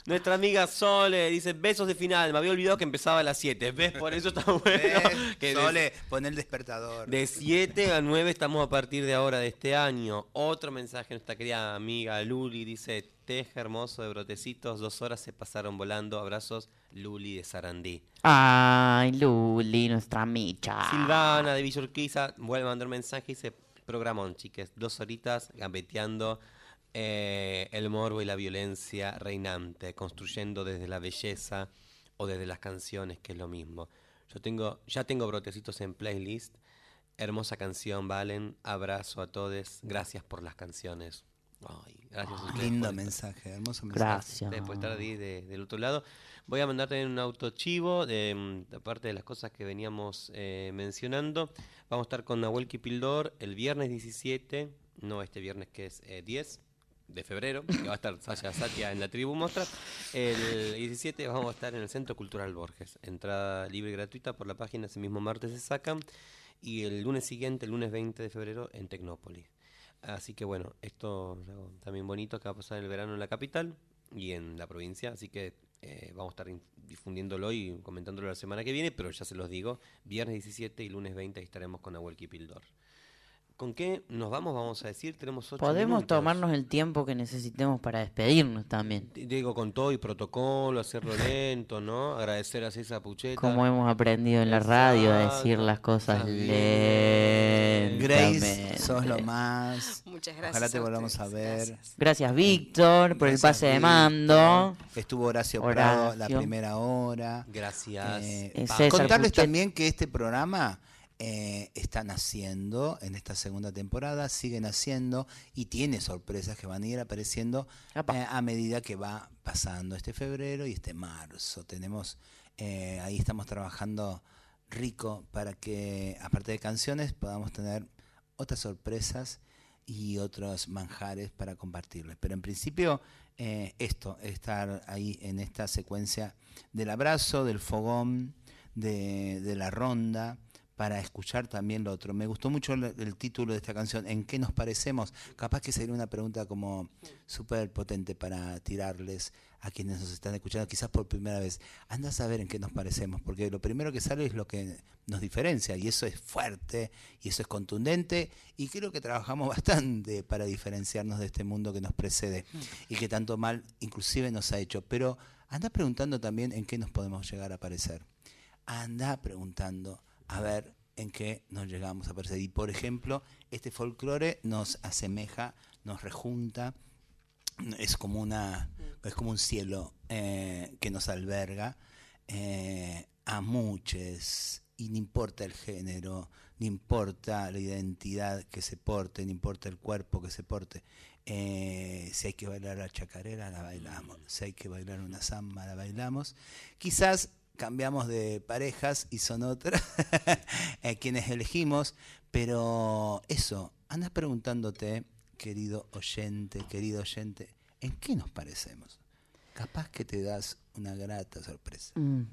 Nuestra amiga Sole dice besos de final. Me había olvidado que empezaba a las 7. ¿Ves? Por eso está bueno. Sole, pon el despertador. De 7 a 9 estamos a partir de ahora de este año. Otro mensaje de nuestra querida amiga Luli dice: Teje hermoso de brotecitos, dos horas se pasaron volando. Abrazos, Luli de Sarandí. Ay, Luli, nuestra micha. Silvana de Villa Urquiza vuelve a mandar un mensaje y dice: Programón, chiques, dos horitas gambeteando eh, el morbo y la violencia reinante, construyendo desde la belleza o desde las canciones, que es lo mismo. Yo tengo, ya tengo brotecitos en playlist. Hermosa canción, Valen. Abrazo a todos. Gracias por las canciones. Ay, gracias a ustedes Lindo mensaje, hermoso mensaje. Gracias. Estar ahí de- del otro lado. Voy a mandar también un autochivo, de, mm, aparte de las cosas que veníamos eh, mencionando. Vamos a estar con Nahuel Kipildor el viernes 17, no este viernes que es eh, 10 de febrero, que va a estar Sasha Satia en la tribu Mostra. El 17 vamos a estar en el Centro Cultural Borges. Entrada libre y gratuita por la página, ese mismo martes se sacan. Y el lunes siguiente, el lunes 20 de febrero, en Tecnópolis. Así que bueno, esto también bonito que va a pasar el verano en la capital y en la provincia, así que eh, vamos a estar difundiéndolo y comentándolo la semana que viene, pero ya se los digo, viernes 17 y lunes 20 ahí estaremos con Nahuel Kipildor. ¿Con qué nos vamos? Vamos a decir, tenemos ocho Podemos minutos. tomarnos el tiempo que necesitemos para despedirnos también. Digo, con todo y protocolo, hacerlo lento, ¿no? Agradecer a César Pucheta. Como hemos aprendido en la radio a decir las cosas Grace, lentamente. sos lo más. Muchas gracias Ojalá te volvamos a ver. Gracias, Víctor, por el Gracias, pase de mando. Estuvo Horacio, Prado la primera hora. Gracias. Eh, contarles también que este programa eh, está naciendo en esta segunda temporada, sigue naciendo y tiene sorpresas que van a ir apareciendo eh, a medida que va pasando este febrero y este marzo. Tenemos, eh, ahí estamos trabajando rico para que, aparte de canciones, podamos tener otras sorpresas y otros manjares para compartirles. Pero en principio, eh, esto, estar ahí en esta secuencia del abrazo, del fogón, de, de la ronda, para escuchar también lo otro. Me gustó mucho el, título de esta canción, ¿En qué nos parecemos? Capaz que sería una pregunta como súper potente para tirarles a quienes nos están escuchando, quizás por primera vez. Anda a saber en qué nos parecemos, porque lo primero que sale es lo que nos diferencia, y eso es fuerte, y eso es contundente, y creo que trabajamos bastante para diferenciarnos de este mundo que nos precede, y que tanto mal inclusive nos ha hecho. Pero anda preguntando también en qué nos podemos llegar a parecer. Anda preguntando a ver en qué nos llegamos a parecer. Y por ejemplo, este folclore nos asemeja, nos rejunta, es como una es como un cielo eh, que nos alberga eh, a muchos y no importa el género no importa la identidad que se porte no importa el cuerpo que se porte eh, si hay que bailar la chacarera la bailamos si hay que bailar una samba la bailamos quizás cambiamos de parejas y son otras eh, quienes elegimos pero eso andas preguntándote querido oyente, querido oyente, ¿en qué nos parecemos? Capaz que te das una grata sorpresa. Mm.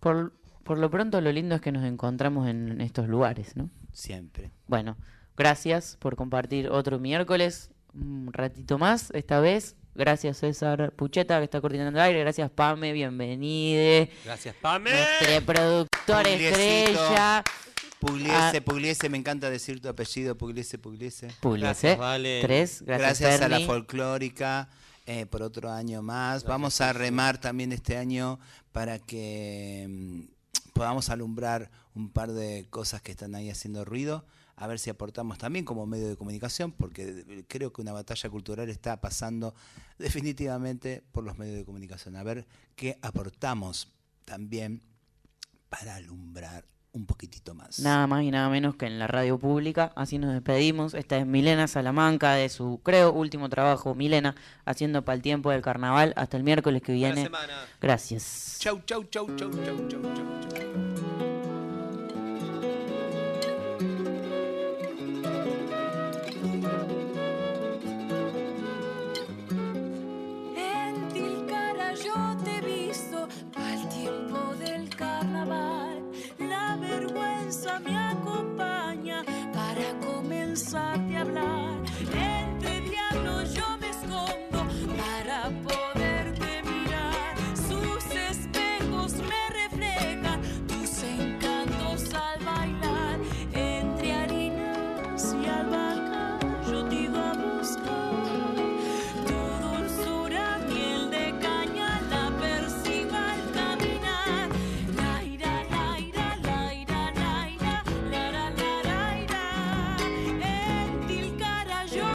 Por, por lo pronto lo lindo es que nos encontramos en estos lugares, ¿no? Siempre. Bueno, gracias por compartir otro miércoles, un ratito más esta vez. Gracias César Pucheta que está coordinando el aire. Gracias Pame, bienvenide. Gracias, Pame. Nuestro productor Pugliesito. estrella. Pugliese, Ah. Pugliese, me encanta decir tu apellido, Pugliese, Pugliese. Pugliese. Gracias, Valen. Tres, gracias, Gracias a la folclórica eh, por otro año más. Vamos a remar también este año para que mm, podamos alumbrar un par de cosas que están ahí haciendo ruido. A ver si aportamos también como medio de comunicación, porque creo que una batalla cultural está pasando definitivamente por los medios de comunicación. A ver qué aportamos también para alumbrar un poquitito más. Nada más y nada menos que en la radio pública. Así nos despedimos. Esta es Milena Salamanca de su, creo, último trabajo. Milena, haciendo para el tiempo del carnaval. Hasta el miércoles que viene. semana. Gracias. Chau, chau, chau, chau, chau, chau, chau. chau. inside.